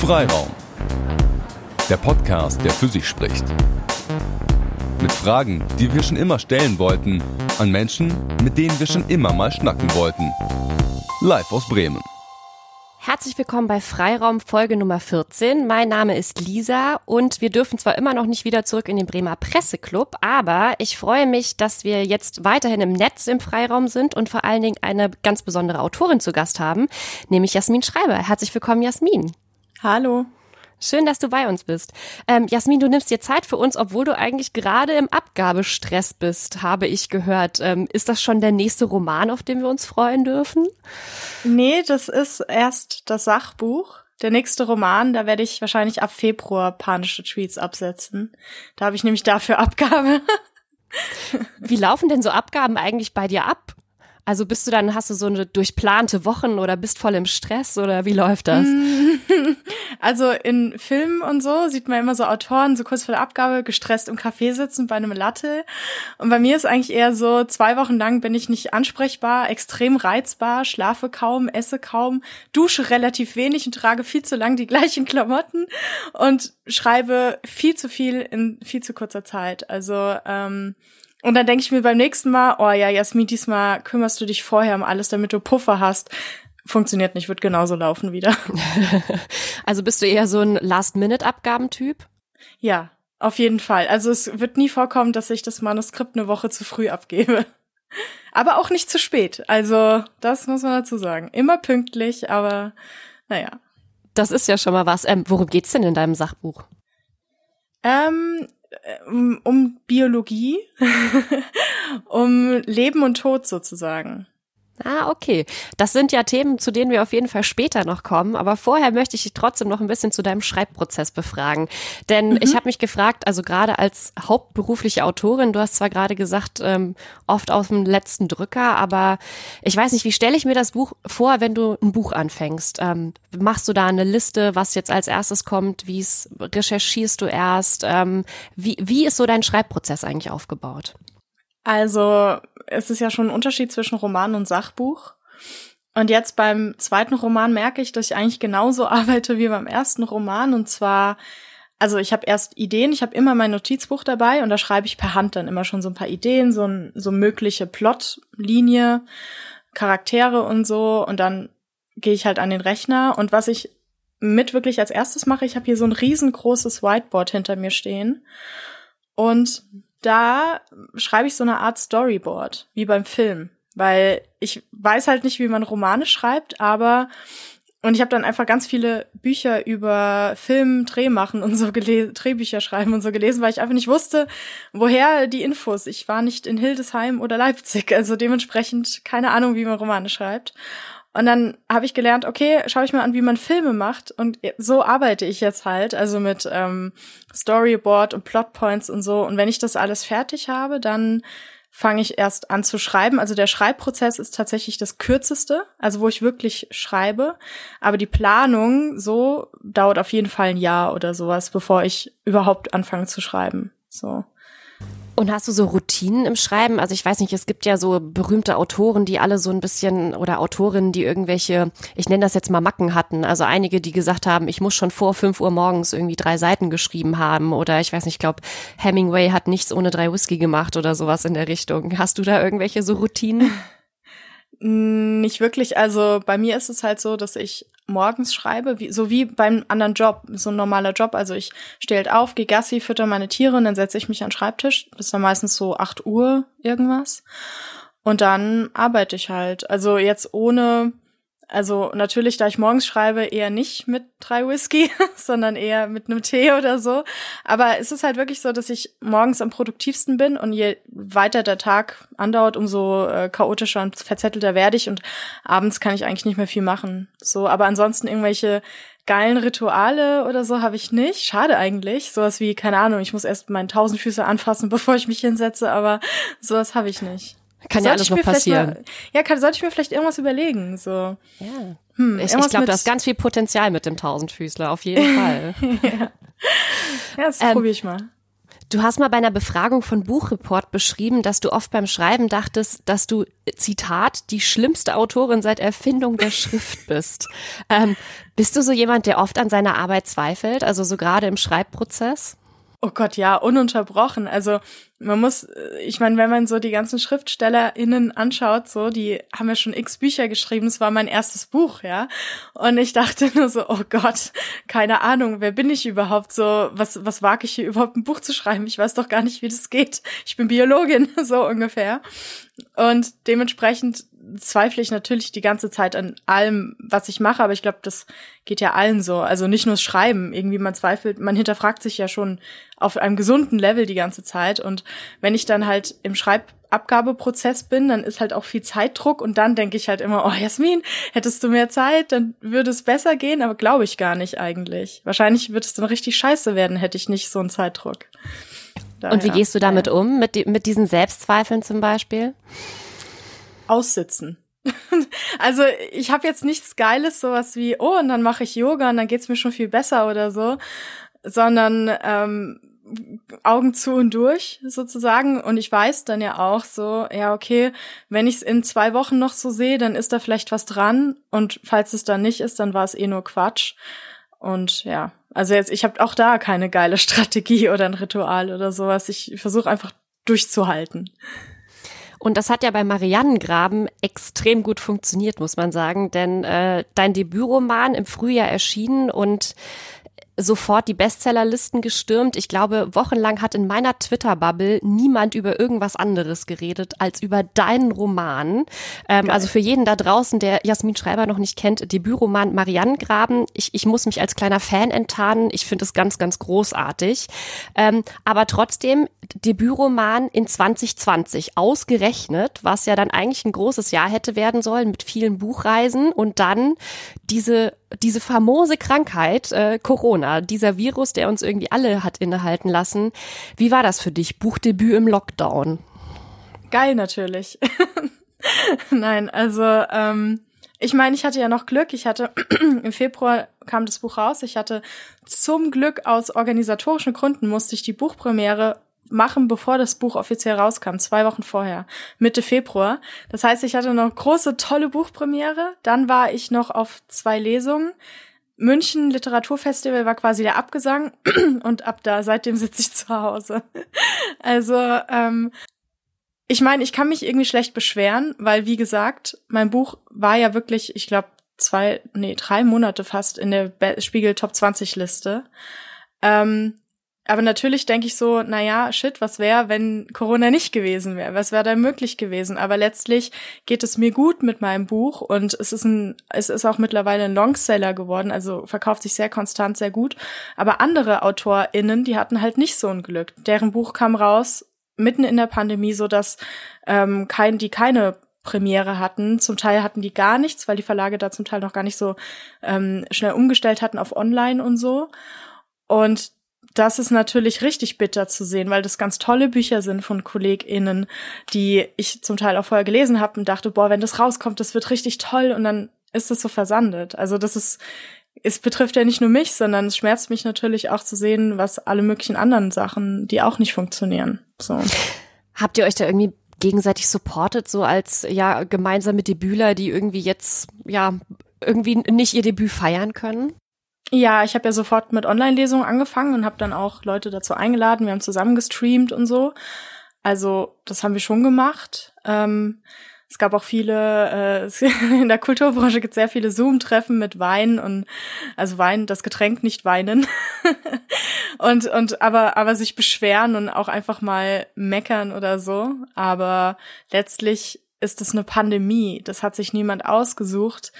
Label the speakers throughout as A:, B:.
A: Freiraum. Der Podcast, der für sich spricht. Mit Fragen, die wir schon immer stellen wollten, an Menschen, mit denen wir schon immer mal schnacken wollten. Live aus Bremen.
B: Herzlich willkommen bei Freiraum Folge Nummer 14. Mein Name ist Lisa und wir dürfen zwar immer noch nicht wieder zurück in den Bremer Presseclub, aber ich freue mich, dass wir jetzt weiterhin im Netz im Freiraum sind und vor allen Dingen eine ganz besondere Autorin zu Gast haben, nämlich Jasmin Schreiber. Herzlich willkommen, Jasmin.
C: Hallo.
B: Schön, dass du bei uns bist. Ähm, Jasmin, du nimmst dir Zeit für uns, obwohl du eigentlich gerade im Abgabestress bist, habe ich gehört. Ähm, ist das schon der nächste Roman, auf den wir uns freuen dürfen?
C: Nee, das ist erst das Sachbuch. Der nächste Roman, da werde ich wahrscheinlich ab Februar panische Tweets absetzen. Da habe ich nämlich dafür Abgabe.
B: Wie laufen denn so Abgaben eigentlich bei dir ab? Also bist du dann, hast du so eine durchplante Wochen oder bist voll im Stress oder wie läuft das?
C: Also in Filmen und so sieht man immer so Autoren so kurz vor der Abgabe gestresst im Café sitzen bei einem Latte. Und bei mir ist eigentlich eher so, zwei Wochen lang bin ich nicht ansprechbar, extrem reizbar, schlafe kaum, esse kaum, dusche relativ wenig und trage viel zu lang die gleichen Klamotten und schreibe viel zu viel in viel zu kurzer Zeit. Also ähm, und dann denke ich mir beim nächsten Mal, oh ja, Jasmin, diesmal kümmerst du dich vorher um alles, damit du Puffer hast. Funktioniert nicht, wird genauso laufen wieder.
B: also bist du eher so ein Last-Minute-Abgabentyp?
C: Ja, auf jeden Fall. Also es wird nie vorkommen, dass ich das Manuskript eine Woche zu früh abgebe. Aber auch nicht zu spät. Also das muss man dazu sagen. Immer pünktlich, aber naja.
B: Das ist ja schon mal was. Ähm, worum geht's denn in deinem Sachbuch?
C: Ähm, um, um Biologie, um Leben und Tod sozusagen.
B: Ah, okay. Das sind ja Themen, zu denen wir auf jeden Fall später noch kommen. Aber vorher möchte ich dich trotzdem noch ein bisschen zu deinem Schreibprozess befragen. Denn mhm. ich habe mich gefragt, also gerade als hauptberufliche Autorin, du hast zwar gerade gesagt, ähm, oft auf dem letzten Drücker, aber ich weiß nicht, wie stelle ich mir das Buch vor, wenn du ein Buch anfängst? Ähm, machst du da eine Liste, was jetzt als erstes kommt? Wie recherchierst du erst? Ähm, wie, wie ist so dein Schreibprozess eigentlich aufgebaut?
C: Also es ist ja schon ein Unterschied zwischen Roman und Sachbuch. Und jetzt beim zweiten Roman merke ich, dass ich eigentlich genauso arbeite wie beim ersten Roman. Und zwar, also ich habe erst Ideen, ich habe immer mein Notizbuch dabei und da schreibe ich per Hand dann immer schon so ein paar Ideen, so, ein, so mögliche Plotlinie, Charaktere und so. Und dann gehe ich halt an den Rechner. Und was ich mit wirklich als erstes mache, ich habe hier so ein riesengroßes Whiteboard hinter mir stehen. Und da schreibe ich so eine Art Storyboard, wie beim Film. Weil ich weiß halt nicht, wie man Romane schreibt, aber und ich habe dann einfach ganz viele Bücher über Film, Dreh machen und so gelesen, Drehbücher schreiben und so gelesen, weil ich einfach nicht wusste, woher die Infos. Ich war nicht in Hildesheim oder Leipzig, also dementsprechend keine Ahnung, wie man Romane schreibt. Und dann habe ich gelernt, okay, schaue ich mal an, wie man Filme macht. Und so arbeite ich jetzt halt, also mit ähm, Storyboard und Plotpoints und so. Und wenn ich das alles fertig habe, dann fange ich erst an zu schreiben. Also der Schreibprozess ist tatsächlich das kürzeste, also wo ich wirklich schreibe. Aber die Planung so dauert auf jeden Fall ein Jahr oder sowas, bevor ich überhaupt anfange zu schreiben. So.
B: Und hast du so Routinen im Schreiben? Also ich weiß nicht, es gibt ja so berühmte Autoren, die alle so ein bisschen oder Autorinnen, die irgendwelche, ich nenne das jetzt mal Macken hatten. Also einige, die gesagt haben, ich muss schon vor fünf Uhr morgens irgendwie drei Seiten geschrieben haben. Oder ich weiß nicht, ich glaube, Hemingway hat nichts ohne drei Whisky gemacht oder sowas in der Richtung. Hast du da irgendwelche so Routinen?
C: Nicht wirklich. Also bei mir ist es halt so, dass ich morgens schreibe, wie, so wie beim anderen Job, so ein normaler Job. Also ich stehe halt auf, gehe Gassi, fütter meine Tiere und dann setze ich mich an den Schreibtisch. Das ist dann meistens so acht Uhr irgendwas. Und dann arbeite ich halt. Also jetzt ohne also natürlich, da ich morgens schreibe, eher nicht mit drei Whisky, sondern eher mit einem Tee oder so. Aber es ist halt wirklich so, dass ich morgens am produktivsten bin und je weiter der Tag andauert, umso äh, chaotischer und verzettelter werde ich und abends kann ich eigentlich nicht mehr viel machen. So, aber ansonsten irgendwelche geilen Rituale oder so habe ich nicht. Schade eigentlich. Sowas wie, keine Ahnung, ich muss erst meinen Tausendfüßer anfassen, bevor ich mich hinsetze, aber sowas habe ich nicht.
B: Kann ja alles noch passieren.
C: Mal, ja, kann, sollte ich mir vielleicht irgendwas überlegen, so.
B: Ja. Hm, ich ich glaube, da ist ganz viel Potenzial mit dem Tausendfüßler, auf jeden Fall.
C: ja. ja, das ähm, probiere ich mal.
B: Du hast mal bei einer Befragung von Buchreport beschrieben, dass du oft beim Schreiben dachtest, dass du, Zitat, die schlimmste Autorin seit Erfindung der Schrift bist. Ähm, bist du so jemand, der oft an seiner Arbeit zweifelt, also so gerade im Schreibprozess?
C: Oh Gott, ja, ununterbrochen. Also man muss, ich meine, wenn man so die ganzen SchriftstellerInnen anschaut, so, die haben ja schon x Bücher geschrieben, es war mein erstes Buch, ja. Und ich dachte nur so, oh Gott, keine Ahnung, wer bin ich überhaupt so, was, was wage ich hier überhaupt ein Buch zu schreiben? Ich weiß doch gar nicht, wie das geht. Ich bin Biologin, so ungefähr. Und dementsprechend zweifle ich natürlich die ganze Zeit an allem, was ich mache, aber ich glaube, das geht ja allen so. Also nicht nur das Schreiben, irgendwie man zweifelt, man hinterfragt sich ja schon auf einem gesunden Level die ganze Zeit. Und wenn ich dann halt im Schreibabgabeprozess bin, dann ist halt auch viel Zeitdruck und dann denke ich halt immer, oh Jasmin, hättest du mehr Zeit, dann würde es besser gehen, aber glaube ich gar nicht eigentlich. Wahrscheinlich wird es dann richtig scheiße werden, hätte ich nicht so einen Zeitdruck.
B: Daher, und wie gehst du damit um, mit, mit diesen Selbstzweifeln zum Beispiel?
C: Aussitzen. also ich habe jetzt nichts Geiles, sowas wie, oh, und dann mache ich Yoga und dann geht's mir schon viel besser oder so, sondern ähm, Augen zu und durch sozusagen. Und ich weiß dann ja auch so, ja, okay, wenn ich es in zwei Wochen noch so sehe, dann ist da vielleicht was dran. Und falls es dann nicht ist, dann war es eh nur Quatsch. Und ja, also jetzt, ich habe auch da keine geile Strategie oder ein Ritual oder sowas. Ich versuche einfach durchzuhalten.
B: Und das hat ja bei Mariannengraben extrem gut funktioniert, muss man sagen, denn äh, dein Debütroman im Frühjahr erschienen und sofort die Bestsellerlisten gestürmt. Ich glaube, wochenlang hat in meiner Twitter-Bubble niemand über irgendwas anderes geredet als über deinen Roman. Ähm, also für jeden da draußen, der Jasmin Schreiber noch nicht kennt, Debütroman Marianengraben. Ich, ich muss mich als kleiner Fan enttarnen. Ich finde es ganz, ganz großartig. Ähm, aber trotzdem, Debütroman in 2020 ausgerechnet, was ja dann eigentlich ein großes Jahr hätte werden sollen mit vielen Buchreisen und dann diese diese famose Krankheit, äh, Corona, dieser Virus, der uns irgendwie alle hat innehalten lassen. Wie war das für dich? Buchdebüt im Lockdown?
C: Geil natürlich. Nein, also ähm, ich meine, ich hatte ja noch Glück. Ich hatte im Februar kam das Buch raus. Ich hatte zum Glück aus organisatorischen Gründen musste ich die Buchpremiere machen, bevor das Buch offiziell rauskam, zwei Wochen vorher, Mitte Februar. Das heißt, ich hatte noch große, tolle Buchpremiere. Dann war ich noch auf zwei Lesungen. München Literaturfestival war quasi der Abgesang und ab da, seitdem sitze ich zu Hause. Also, ähm, ich meine, ich kann mich irgendwie schlecht beschweren, weil, wie gesagt, mein Buch war ja wirklich, ich glaube, zwei, nee, drei Monate fast in der Spiegel Top 20 Liste. Ähm, aber natürlich denke ich so, na ja, shit, was wäre, wenn Corona nicht gewesen wäre? Was wäre da möglich gewesen? Aber letztlich geht es mir gut mit meinem Buch und es ist ein, es ist auch mittlerweile ein Longseller geworden, also verkauft sich sehr konstant, sehr gut. Aber andere AutorInnen, die hatten halt nicht so ein Glück. Deren Buch kam raus mitten in der Pandemie, so dass ähm, kein, die keine Premiere hatten. Zum Teil hatten die gar nichts, weil die Verlage da zum Teil noch gar nicht so ähm, schnell umgestellt hatten auf Online und so. Und das ist natürlich richtig bitter zu sehen, weil das ganz tolle Bücher sind von KollegInnen, die ich zum Teil auch vorher gelesen habe und dachte, boah, wenn das rauskommt, das wird richtig toll und dann ist es so versandet. Also das ist, es betrifft ja nicht nur mich, sondern es schmerzt mich natürlich auch zu sehen, was alle möglichen anderen Sachen, die auch nicht funktionieren. So.
B: Habt ihr euch da irgendwie gegenseitig supportet, so als ja gemeinsame Debüler, die irgendwie jetzt ja irgendwie nicht ihr Debüt feiern können?
C: Ja, ich habe ja sofort mit Online-Lesungen angefangen und habe dann auch Leute dazu eingeladen. Wir haben zusammen gestreamt und so. Also das haben wir schon gemacht. Ähm, es gab auch viele, äh, in der Kulturbranche gibt es sehr viele Zoom-Treffen mit Wein und also Wein, das Getränk nicht weinen. und, und aber, aber sich beschweren und auch einfach mal meckern oder so. Aber letztlich ist es eine Pandemie. Das hat sich niemand ausgesucht.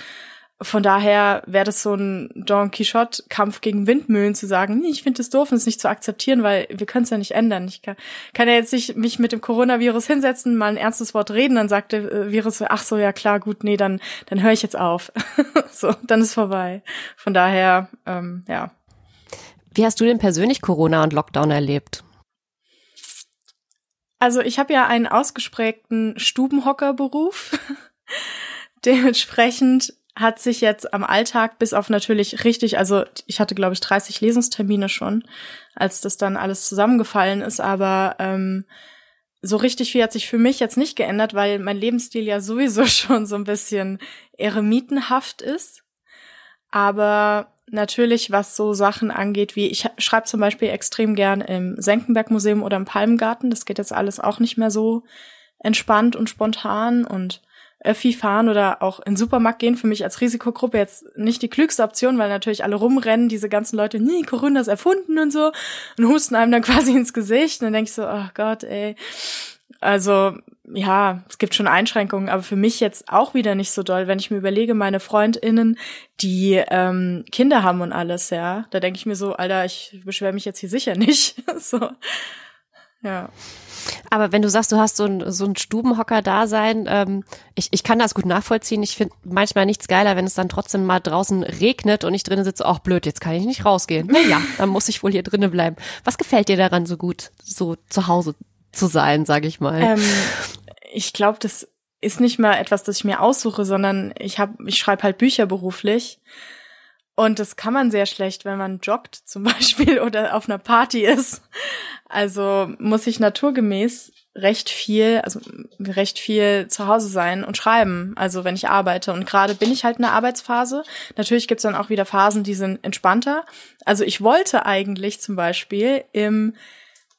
C: Von daher wäre das so ein Don Quixote-Kampf gegen Windmühlen zu sagen, nee, ich finde es doof und es nicht zu akzeptieren, weil wir können es ja nicht ändern. Ich kann, kann ja jetzt nicht mich mit dem Coronavirus hinsetzen, mal ein ernstes Wort reden, dann sagt der äh, Virus, ach so, ja klar, gut, nee, dann, dann höre ich jetzt auf. so, dann ist vorbei. Von daher, ähm, ja.
B: Wie hast du denn persönlich Corona und Lockdown erlebt?
C: Also ich habe ja einen ausgesprägten Stubenhockerberuf. Dementsprechend hat sich jetzt am Alltag bis auf natürlich richtig, also ich hatte glaube ich 30 Lesungstermine schon, als das dann alles zusammengefallen ist, aber ähm, so richtig viel hat sich für mich jetzt nicht geändert, weil mein Lebensstil ja sowieso schon so ein bisschen eremitenhaft ist. Aber natürlich, was so Sachen angeht, wie ich schreibe zum Beispiel extrem gern im Senckenberg-Museum oder im Palmgarten. Das geht jetzt alles auch nicht mehr so entspannt und spontan und Öffi fahren oder auch in den Supermarkt gehen für mich als Risikogruppe jetzt nicht die klügste Option, weil natürlich alle rumrennen, diese ganzen Leute, nie, Corinna ist erfunden und so und husten einem dann quasi ins Gesicht und dann denke ich so, oh Gott, ey. Also, ja, es gibt schon Einschränkungen, aber für mich jetzt auch wieder nicht so doll, wenn ich mir überlege, meine FreundInnen, die ähm, Kinder haben und alles, ja, da denke ich mir so, Alter, ich beschwere mich jetzt hier sicher nicht. so. Ja.
B: Aber wenn du sagst, du hast so ein, so ein Stubenhocker-Dasein, ähm, ich, ich kann das gut nachvollziehen. Ich finde manchmal nichts geiler, wenn es dann trotzdem mal draußen regnet und ich drinnen sitze, ach blöd, jetzt kann ich nicht rausgehen. Naja, dann muss ich wohl hier drinnen bleiben. Was gefällt dir daran so gut, so zu Hause zu sein, sage ich mal?
C: Ähm, ich glaube, das ist nicht mal etwas, das ich mir aussuche, sondern ich habe, ich schreibe halt Bücher beruflich. Und das kann man sehr schlecht, wenn man joggt zum Beispiel oder auf einer Party ist. Also muss ich naturgemäß recht viel, also recht viel zu Hause sein und schreiben, also wenn ich arbeite. Und gerade bin ich halt in der Arbeitsphase. Natürlich gibt's dann auch wieder Phasen, die sind entspannter. Also ich wollte eigentlich zum Beispiel im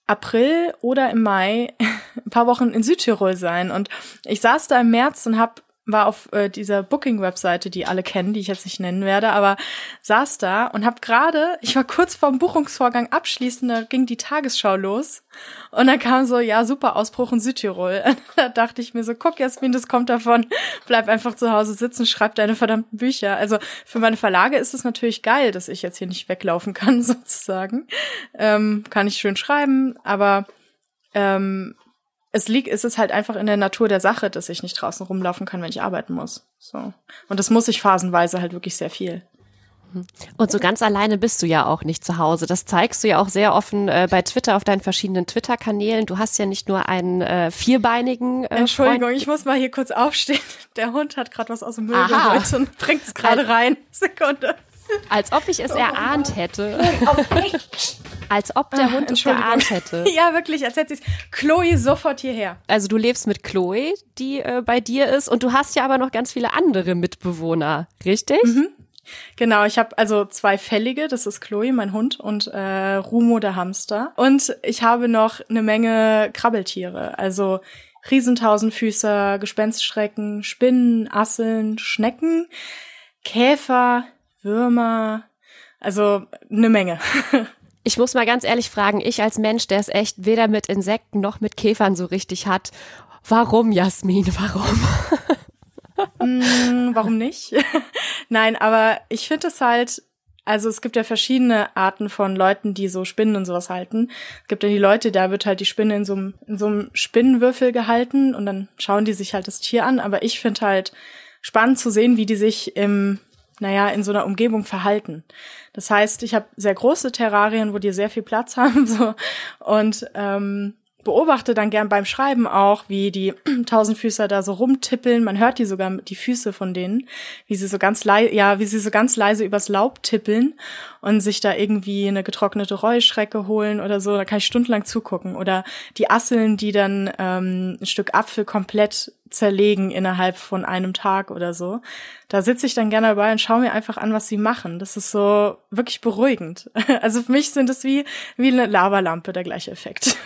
C: April oder im Mai ein paar Wochen in Südtirol sein. Und ich saß da im März und habe war auf äh, dieser Booking-Webseite, die alle kennen, die ich jetzt nicht nennen werde, aber saß da und habe gerade, ich war kurz vorm Buchungsvorgang abschließen, da ging die Tagesschau los und dann kam so, ja, super Ausbruch in Südtirol. da dachte ich mir so, guck Jasmin, das kommt davon, bleib einfach zu Hause sitzen, schreib deine verdammten Bücher. Also für meine Verlage ist es natürlich geil, dass ich jetzt hier nicht weglaufen kann, sozusagen. Ähm, kann ich schön schreiben, aber ähm, es liegt, es ist halt einfach in der Natur der Sache, dass ich nicht draußen rumlaufen kann, wenn ich arbeiten muss. So. Und das muss ich phasenweise halt wirklich sehr viel.
B: Und so ganz alleine bist du ja auch nicht zu Hause. Das zeigst du ja auch sehr offen äh, bei Twitter auf deinen verschiedenen Twitter-Kanälen. Du hast ja nicht nur einen äh, vierbeinigen. Äh,
C: Entschuldigung, Freund. ich muss mal hier kurz aufstehen. Der Hund hat gerade was aus dem Müll geholt und bringt es gerade rein. Sekunde.
B: Als ob ich es oh, erahnt hätte. Als ob der Hund es erahnt hätte.
C: Ja, wirklich, als hätte sie Chloe sofort hierher.
B: Also du lebst mit Chloe, die äh, bei dir ist, und du hast ja aber noch ganz viele andere Mitbewohner, richtig? Mhm.
C: Genau, ich habe also zwei Fällige, das ist Chloe, mein Hund, und äh, Rumo, der Hamster. Und ich habe noch eine Menge Krabbeltiere, also Riesentausendfüßer, Gespenstschrecken, Spinnen, Asseln, Schnecken, Käfer, Würmer, also eine Menge.
B: Ich muss mal ganz ehrlich fragen, ich als Mensch, der es echt weder mit Insekten noch mit Käfern so richtig hat, warum, Jasmin, warum?
C: mm, warum nicht? Nein, aber ich finde es halt, also es gibt ja verschiedene Arten von Leuten, die so Spinnen und sowas halten. Es gibt ja die Leute, da wird halt die Spinne in so einem, in so einem Spinnenwürfel gehalten und dann schauen die sich halt das Tier an. Aber ich finde halt spannend zu sehen, wie die sich im naja, in so einer Umgebung verhalten. Das heißt, ich habe sehr große Terrarien, wo die sehr viel Platz haben, so und ähm, beobachte dann gern beim Schreiben auch, wie die Tausendfüßer da so rumtippeln. Man hört die sogar die Füße von denen, wie sie so ganz leise, ja, wie sie so ganz leise übers Laub tippeln und sich da irgendwie eine getrocknete Reuschrecke holen oder so. Da kann ich stundenlang zugucken. Oder die Asseln, die dann ähm, ein Stück Apfel komplett zerlegen innerhalb von einem Tag oder so. Da sitze ich dann gerne dabei und schaue mir einfach an, was sie machen. Das ist so wirklich beruhigend. Also für mich sind es wie, wie eine Lavalampe, der gleiche Effekt.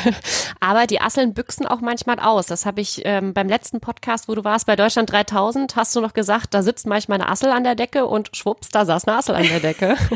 B: Aber die Asseln büchsen auch manchmal aus. Das habe ich ähm, beim letzten Podcast, wo du warst, bei Deutschland 3000, hast du noch gesagt, da sitzt manchmal eine Assel an der Decke und schwupps, da saß eine Assel an der Decke.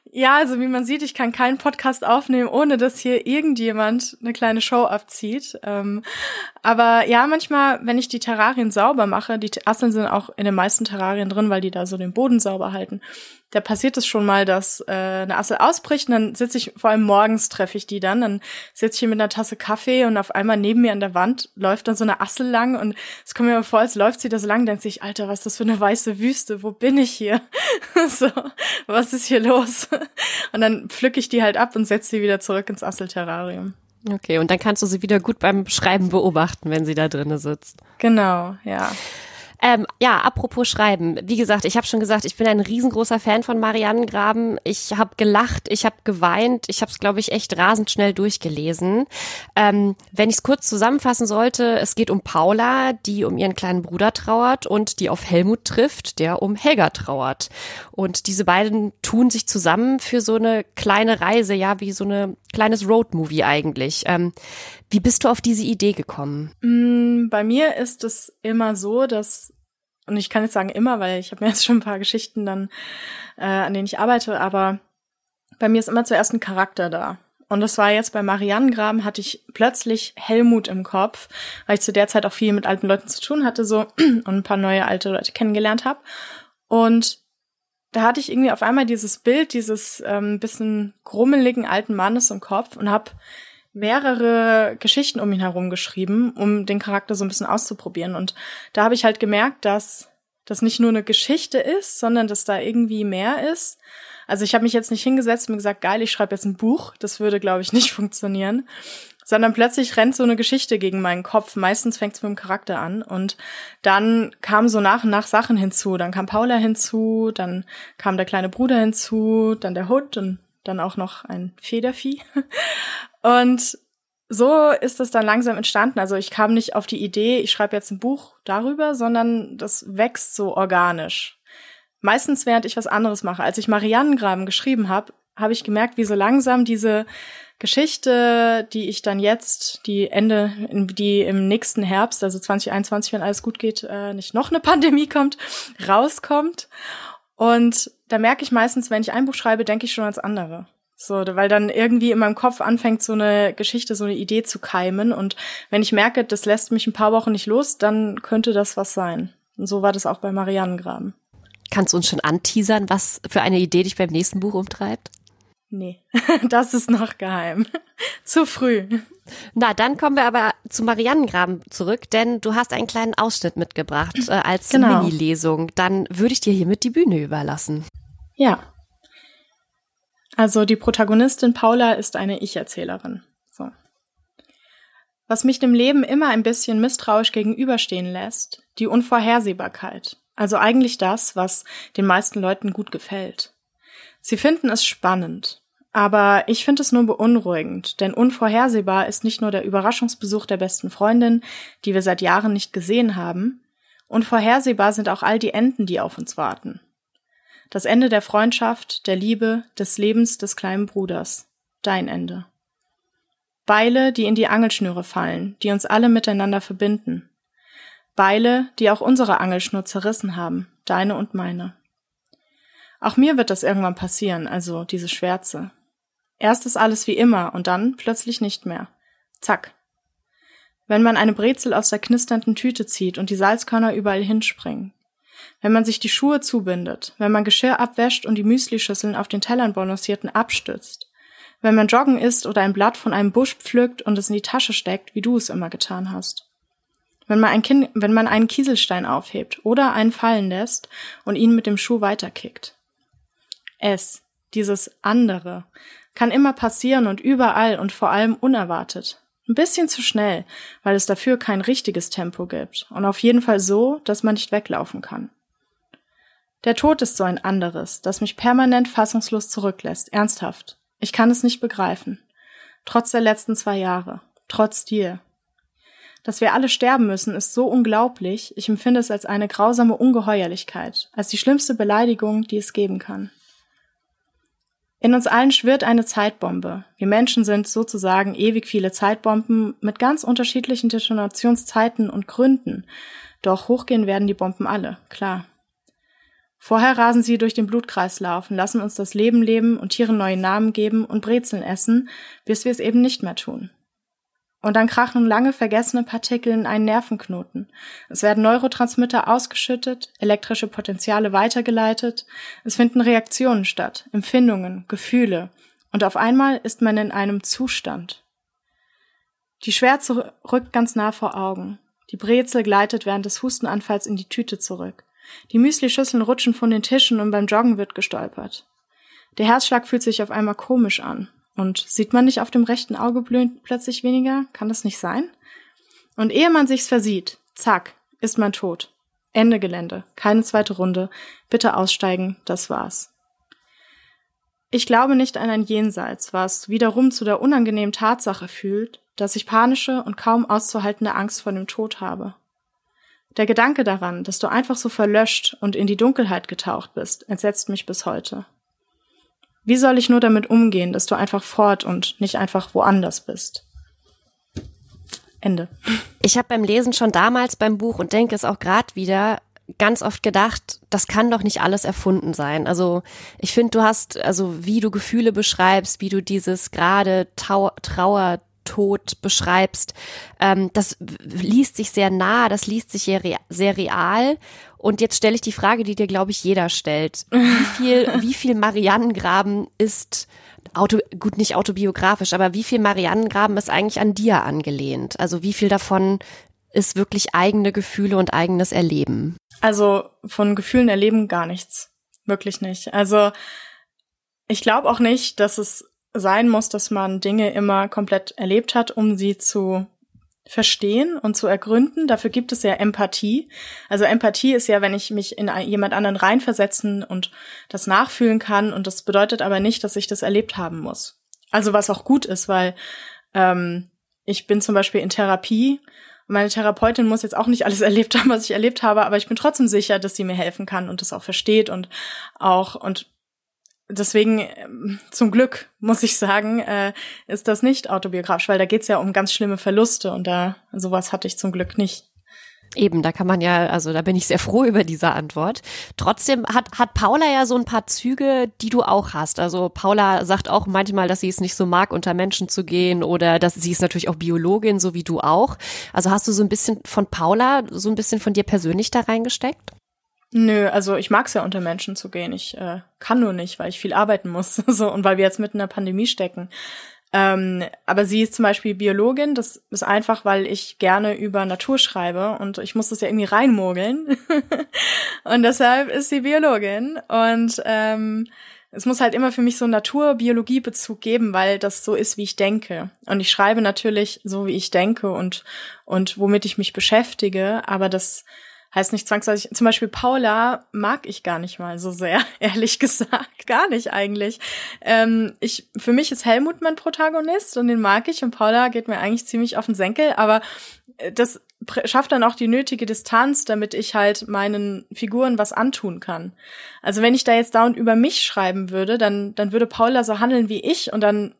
C: Ja, also wie man sieht, ich kann keinen Podcast aufnehmen, ohne dass hier irgendjemand eine kleine Show abzieht. Ähm, aber ja, manchmal, wenn ich die Terrarien sauber mache, die Asseln sind auch in den meisten Terrarien drin, weil die da so den Boden sauber halten da passiert es schon mal, dass äh, eine Assel ausbricht und dann sitze ich, vor allem morgens treffe ich die dann, dann sitze ich hier mit einer Tasse Kaffee und auf einmal neben mir an der Wand läuft dann so eine Assel lang und es kommt mir immer vor, als läuft sie da so lang, denkt sich, Alter, was ist das für eine weiße Wüste, wo bin ich hier? so, was ist hier los? Und dann pflücke ich die halt ab und setze sie wieder zurück ins Asselterrarium.
B: Okay, und dann kannst du sie wieder gut beim Schreiben beobachten, wenn sie da drinnen sitzt.
C: Genau, ja.
B: Ähm, ja, apropos Schreiben. Wie gesagt, ich habe schon gesagt, ich bin ein riesengroßer Fan von Marianengraben. Ich habe gelacht, ich habe geweint, ich habe es, glaube ich, echt rasend schnell durchgelesen. Ähm, wenn ich es kurz zusammenfassen sollte, es geht um Paula, die um ihren kleinen Bruder trauert und die auf Helmut trifft, der um Helga trauert. Und diese beiden tun sich zusammen für so eine kleine Reise, ja, wie so eine kleines Roadmovie eigentlich. Ähm, wie bist du auf diese Idee gekommen?
C: Mm, bei mir ist es immer so, dass, und ich kann jetzt sagen immer, weil ich habe mir jetzt schon ein paar Geschichten dann, äh, an denen ich arbeite, aber bei mir ist immer zuerst ein Charakter da. Und das war jetzt bei Marianengraben, hatte ich plötzlich Helmut im Kopf, weil ich zu der Zeit auch viel mit alten Leuten zu tun hatte so und ein paar neue alte Leute kennengelernt habe. Und da hatte ich irgendwie auf einmal dieses Bild dieses ähm, bisschen grummeligen alten Mannes im Kopf und habe mehrere Geschichten um ihn herum geschrieben, um den Charakter so ein bisschen auszuprobieren. Und da habe ich halt gemerkt, dass das nicht nur eine Geschichte ist, sondern dass da irgendwie mehr ist. Also ich habe mich jetzt nicht hingesetzt und gesagt, geil, ich schreibe jetzt ein Buch. Das würde, glaube ich, nicht funktionieren. Sondern plötzlich rennt so eine Geschichte gegen meinen Kopf. Meistens fängt es mit dem Charakter an. Und dann kamen so nach und nach Sachen hinzu. Dann kam Paula hinzu, dann kam der kleine Bruder hinzu, dann der Hund und dann auch noch ein Federvieh. Und so ist es dann langsam entstanden. Also ich kam nicht auf die Idee, ich schreibe jetzt ein Buch darüber, sondern das wächst so organisch. Meistens während ich was anderes mache. Als ich Marianengraben geschrieben habe, habe ich gemerkt, wie so langsam diese Geschichte, die ich dann jetzt, die Ende, die im nächsten Herbst, also 2021, wenn alles gut geht, äh, nicht noch eine Pandemie kommt, rauskommt. Und da merke ich meistens, wenn ich ein Buch schreibe, denke ich schon als andere. So, weil dann irgendwie in meinem Kopf anfängt, so eine Geschichte, so eine Idee zu keimen. Und wenn ich merke, das lässt mich ein paar Wochen nicht los, dann könnte das was sein. Und so war das auch bei Marianengraben.
B: Kannst du uns schon anteasern, was für eine Idee dich beim nächsten Buch umtreibt?
C: Nee, das ist noch geheim. Zu früh.
B: Na, dann kommen wir aber zu Marianengraben zurück, denn du hast einen kleinen Ausschnitt mitgebracht äh, als genau. Mini-Lesung. Dann würde ich dir hiermit die Bühne überlassen.
C: Ja. Also die Protagonistin Paula ist eine Ich-Erzählerin. So. Was mich dem Leben immer ein bisschen misstrauisch gegenüberstehen lässt, die Unvorhersehbarkeit. Also eigentlich das, was den meisten Leuten gut gefällt. Sie finden es spannend, aber ich finde es nur beunruhigend, denn unvorhersehbar ist nicht nur der Überraschungsbesuch der besten Freundin, die wir seit Jahren nicht gesehen haben, unvorhersehbar sind auch all die Enden, die auf uns warten. Das Ende der Freundschaft, der Liebe, des Lebens des kleinen Bruders. Dein Ende. Beile, die in die Angelschnüre fallen, die uns alle miteinander verbinden. Beile, die auch unsere Angelschnur zerrissen haben, deine und meine. Auch mir wird das irgendwann passieren, also diese Schwärze. Erst ist alles wie immer und dann plötzlich nicht mehr. Zack. Wenn man eine Brezel aus der knisternden Tüte zieht und die Salzkörner überall hinspringen, wenn man sich die Schuhe zubindet, wenn man Geschirr abwäscht und die Müslischüsseln auf den Tellern balancierten abstützt, wenn man joggen isst oder ein Blatt von einem Busch pflückt und es in die Tasche steckt, wie du es immer getan hast. Wenn man, ein kind, wenn man einen Kieselstein aufhebt oder einen fallen lässt und ihn mit dem Schuh weiterkickt. Es, dieses andere, kann immer passieren und überall und vor allem unerwartet. Ein bisschen zu schnell, weil es dafür kein richtiges Tempo gibt und auf jeden Fall so, dass man nicht weglaufen kann. Der Tod ist so ein anderes, das mich permanent fassungslos zurücklässt, ernsthaft. Ich kann es nicht begreifen. Trotz der letzten zwei Jahre. Trotz dir. Dass wir alle sterben müssen, ist so unglaublich, ich empfinde es als eine grausame Ungeheuerlichkeit, als die schlimmste Beleidigung, die es geben kann. In uns allen schwirrt eine Zeitbombe. Wir Menschen sind sozusagen ewig viele Zeitbomben mit ganz unterschiedlichen Detonationszeiten und Gründen. Doch hochgehen werden die Bomben alle, klar. Vorher rasen sie durch den Blutkreislauf und lassen uns das Leben leben und Tieren neue Namen geben und Brezeln essen, bis wir es eben nicht mehr tun. Und dann krachen lange vergessene Partikel in einen Nervenknoten. Es werden Neurotransmitter ausgeschüttet, elektrische Potenziale weitergeleitet, es finden Reaktionen statt, Empfindungen, Gefühle, und auf einmal ist man in einem Zustand. Die Schwärze rückt ganz nah vor Augen. Die Brezel gleitet während des Hustenanfalls in die Tüte zurück. Die Müslischüsseln rutschen von den Tischen und beim Joggen wird gestolpert. Der Herzschlag fühlt sich auf einmal komisch an. Und sieht man nicht auf dem rechten Auge plötzlich weniger? Kann das nicht sein? Und ehe man sich's versieht, zack, ist man tot. Ende Gelände. Keine zweite Runde. Bitte aussteigen. Das war's. Ich glaube nicht an ein Jenseits, was wiederum zu der unangenehmen Tatsache fühlt, dass ich panische und kaum auszuhaltende Angst vor dem Tod habe. Der Gedanke daran, dass du einfach so verlöscht und in die Dunkelheit getaucht bist, entsetzt mich bis heute. Wie soll ich nur damit umgehen, dass du einfach fort und nicht einfach woanders bist? Ende.
B: Ich habe beim Lesen schon damals beim Buch und denke es auch gerade wieder ganz oft gedacht, das kann doch nicht alles erfunden sein. Also ich finde, du hast, also wie du Gefühle beschreibst, wie du dieses gerade Trauer, Tod beschreibst, ähm, das liest sich sehr nah, das liest sich sehr, sehr real. Und jetzt stelle ich die Frage, die dir, glaube ich, jeder stellt. Wie viel, wie viel Mariannengraben ist Auto, gut, nicht autobiografisch, aber wie viel Mariannengraben ist eigentlich an dir angelehnt? Also wie viel davon ist wirklich eigene Gefühle und eigenes Erleben?
C: Also von Gefühlen erleben gar nichts. Wirklich nicht. Also ich glaube auch nicht, dass es sein muss, dass man Dinge immer komplett erlebt hat, um sie zu verstehen und zu ergründen. Dafür gibt es ja Empathie. Also Empathie ist ja, wenn ich mich in jemand anderen reinversetzen und das nachfühlen kann. Und das bedeutet aber nicht, dass ich das erlebt haben muss. Also was auch gut ist, weil ähm, ich bin zum Beispiel in Therapie. Meine Therapeutin muss jetzt auch nicht alles erlebt haben, was ich erlebt habe, aber ich bin trotzdem sicher, dass sie mir helfen kann und das auch versteht und auch und deswegen ähm, zum Glück muss ich sagen, äh, ist das nicht autobiografisch, weil da geht's ja um ganz schlimme Verluste und da sowas hatte ich zum Glück nicht.
B: Eben, da kann man ja, also da bin ich sehr froh über diese Antwort. Trotzdem hat, hat Paula ja so ein paar Züge, die du auch hast. Also Paula sagt auch manchmal, dass sie es nicht so mag, unter Menschen zu gehen oder dass sie ist natürlich auch Biologin, so wie du auch. Also hast du so ein bisschen von Paula, so ein bisschen von dir persönlich da reingesteckt?
C: Nö, also ich mag's ja unter Menschen zu gehen. Ich äh, kann nur nicht, weil ich viel arbeiten muss. so und weil wir jetzt mitten in der Pandemie stecken. Ähm, aber sie ist zum Beispiel Biologin. Das ist einfach, weil ich gerne über Natur schreibe und ich muss das ja irgendwie reinmogeln. und deshalb ist sie Biologin. Und ähm, es muss halt immer für mich so einen Natur-Biologie-Bezug geben, weil das so ist, wie ich denke. Und ich schreibe natürlich so, wie ich denke und, und womit ich mich beschäftige. Aber das heißt nicht zwangsläufig, zum Beispiel Paula mag ich gar nicht mal so sehr, ehrlich gesagt. Gar nicht eigentlich. Ähm, ich, für mich ist Helmut mein Protagonist und den mag ich und Paula geht mir eigentlich ziemlich auf den Senkel, aber äh, das schafft dann auch die nötige Distanz, damit ich halt meinen Figuren was antun kann. Also wenn ich da jetzt dauernd über mich schreiben würde, dann, dann würde Paula so handeln wie ich und dann,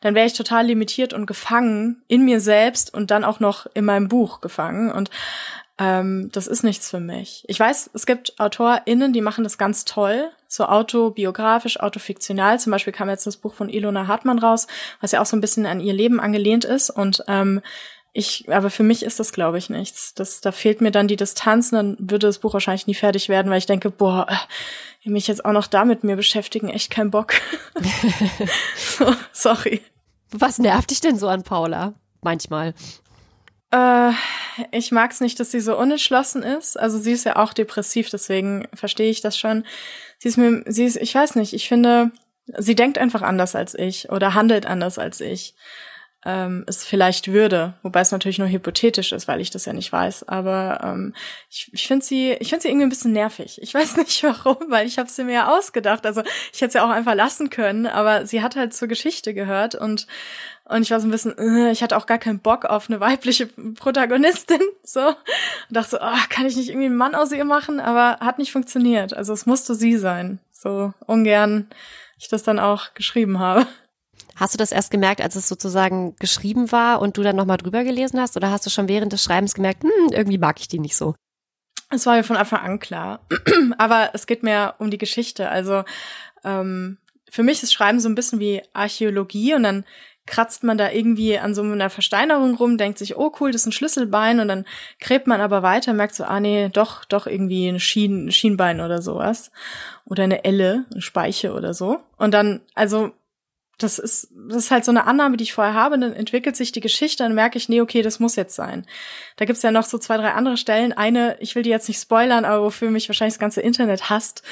C: dann wäre ich total limitiert und gefangen in mir selbst und dann auch noch in meinem Buch gefangen. Und ähm, das ist nichts für mich. Ich weiß, es gibt AutorInnen, die machen das ganz toll, so autobiografisch, autofiktional. Zum Beispiel kam jetzt das Buch von Ilona Hartmann raus, was ja auch so ein bisschen an ihr Leben angelehnt ist. Und ähm, ich, aber für mich ist das, glaube ich, nichts. Das, da fehlt mir dann die Distanz, dann würde das Buch wahrscheinlich nie fertig werden, weil ich denke, boah, äh, mich jetzt auch noch damit mir beschäftigen, echt kein Bock. so, sorry.
B: Was nervt dich denn so an Paula? Manchmal.
C: Äh, ich mag es nicht, dass sie so unentschlossen ist. Also sie ist ja auch depressiv, deswegen verstehe ich das schon. Sie ist mir, sie ist, ich weiß nicht, ich finde, sie denkt einfach anders als ich oder handelt anders als ich. Ähm, es vielleicht würde, wobei es natürlich nur hypothetisch ist, weil ich das ja nicht weiß. Aber ähm, ich, ich finde sie, ich finde sie irgendwie ein bisschen nervig. Ich weiß nicht warum, weil ich habe sie mir ja ausgedacht. Also ich hätte sie auch einfach lassen können, aber sie hat halt zur Geschichte gehört und und ich war so ein bisschen, äh, ich hatte auch gar keinen Bock auf eine weibliche Protagonistin, so. Und dachte so, oh, kann ich nicht irgendwie einen Mann aus ihr machen? Aber hat nicht funktioniert. Also es musste sie sein. So ungern ich das dann auch geschrieben habe.
B: Hast du das erst gemerkt, als es sozusagen geschrieben war und du dann nochmal drüber gelesen hast? Oder hast du schon während des Schreibens gemerkt, hm, irgendwie mag ich die nicht so?
C: Es war mir von Anfang an klar. Aber es geht mir um die Geschichte. Also ähm, für mich ist Schreiben so ein bisschen wie Archäologie und dann kratzt man da irgendwie an so einer Versteinerung rum, denkt sich, oh cool, das ist ein Schlüsselbein und dann gräbt man aber weiter, merkt so, ah nee, doch, doch irgendwie ein, Schien, Schienbein oder sowas. Oder eine Elle, eine Speiche oder so. Und dann, also, das ist, das ist halt so eine Annahme, die ich vorher habe, dann entwickelt sich die Geschichte, dann merke ich, nee, okay, das muss jetzt sein. Da gibt's ja noch so zwei, drei andere Stellen. Eine, ich will die jetzt nicht spoilern, aber wofür mich wahrscheinlich das ganze Internet hasst,